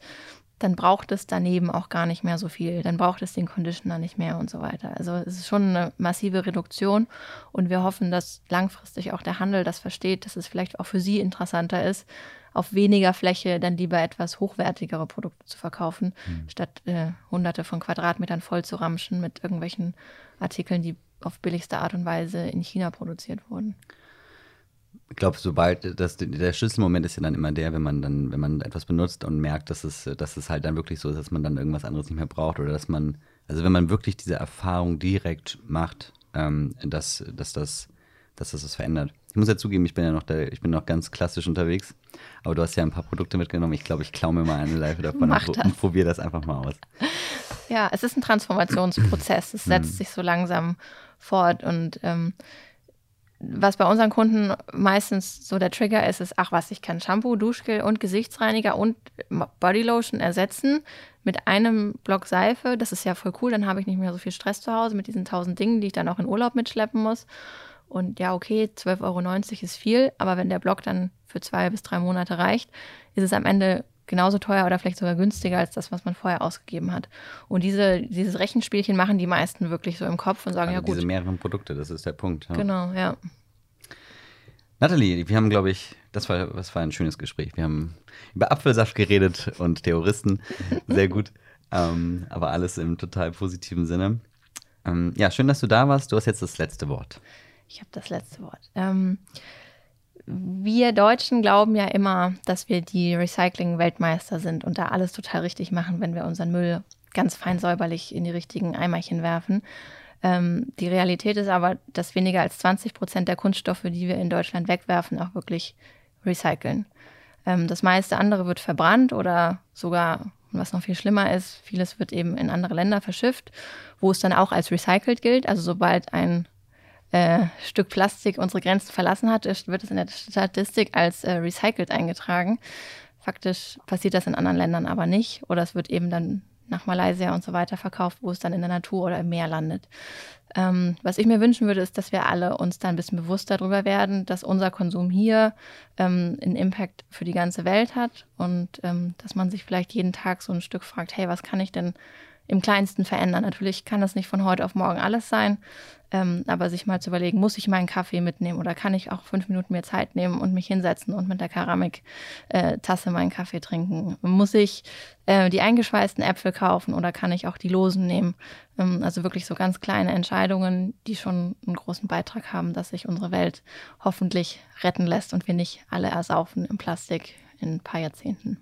dann braucht es daneben auch gar nicht mehr so viel. Dann braucht es den Conditioner nicht mehr und so weiter. Also es ist schon eine massive Reduktion und wir hoffen, dass langfristig auch der Handel das versteht, dass es vielleicht auch für sie interessanter ist, auf weniger Fläche dann lieber etwas hochwertigere Produkte zu verkaufen, statt äh, hunderte von Quadratmetern voll zu ramschen mit irgendwelchen Artikeln, die auf billigste Art und Weise in China produziert wurden. Ich glaube, sobald das, der Schlüsselmoment ist ja dann immer der, wenn man dann, wenn man etwas benutzt und merkt, dass es, dass es halt dann wirklich so ist, dass man dann irgendwas anderes nicht mehr braucht oder dass man, also wenn man wirklich diese Erfahrung direkt macht, ähm, dass, dass das, dass das was verändert. Ich muss ja zugeben, ich bin ja noch der, ich bin noch ganz klassisch unterwegs, aber du hast ja ein paar Produkte mitgenommen. Ich glaube, ich klaue mir mal eine Live davon Mach und, das. und probiere das einfach mal aus. Ja, es ist ein Transformationsprozess. Es (clears throat) setzt sich so langsam fort. Und ähm, was bei unseren Kunden meistens so der Trigger ist, ist, ach was, ich kann Shampoo, Duschgel und Gesichtsreiniger und Bodylotion ersetzen mit einem Block Seife. Das ist ja voll cool. Dann habe ich nicht mehr so viel Stress zu Hause mit diesen tausend Dingen, die ich dann auch in Urlaub mitschleppen muss. Und ja, okay, 12,90 Euro ist viel, aber wenn der Block dann für zwei bis drei Monate reicht, ist es am Ende genauso teuer oder vielleicht sogar günstiger als das, was man vorher ausgegeben hat. Und diese, dieses Rechenspielchen machen die meisten wirklich so im Kopf und sagen, Also ja gut, diese mehreren Produkte, das ist der Punkt. Ja. genau, ja. Nathalie, wir haben, glaube ich, das war, das war ein schönes Gespräch. Wir haben über Apfelsaft geredet und Terroristen. (laughs) Sehr gut. ähm, aber alles im total positiven Sinne. Ähm, ja, schön, dass du da warst. Du hast jetzt das letzte Wort. Ich habe das letzte Wort. Ähm, wir Deutschen glauben ja immer, dass wir die Recycling-Weltmeister sind und da alles total richtig machen, wenn wir unseren Müll ganz fein säuberlich in die richtigen Eimerchen werfen. Ähm, die Realität ist aber, dass weniger als 20 Prozent der Kunststoffe, die wir in Deutschland wegwerfen, auch wirklich recyceln. Ähm, das meiste andere wird verbrannt oder sogar, was noch viel schlimmer ist, vieles wird eben in andere Länder verschifft, wo es dann auch als recycelt gilt. Also sobald ein äh, Stück Plastik unsere Grenzen verlassen hat, wird es in der Statistik als äh, recycelt eingetragen. Faktisch passiert das in anderen Ländern aber nicht oder es wird eben dann nach Malaysia und so weiter verkauft, wo es dann in der Natur oder im Meer landet. Ähm, was ich mir wünschen würde, ist, dass wir alle uns da ein bisschen bewusster darüber werden, dass unser Konsum hier ähm, einen Impact für die ganze Welt hat und ähm, dass man sich vielleicht jeden Tag so ein Stück fragt, hey, was kann ich denn im kleinsten verändern? Natürlich kann das nicht von heute auf morgen alles sein, ähm, aber sich mal zu überlegen, muss ich meinen Kaffee mitnehmen oder kann ich auch fünf Minuten mir Zeit nehmen und mich hinsetzen und mit der Keramiktasse meinen Kaffee trinken? Muss ich äh, die eingeschweißten Äpfel kaufen oder kann ich auch die losen nehmen? Ähm, also wirklich so ganz kleine Entscheidungen, die schon einen großen Beitrag haben, dass sich unsere Welt hoffentlich retten lässt und wir nicht alle ersaufen im Plastik in ein paar Jahrzehnten.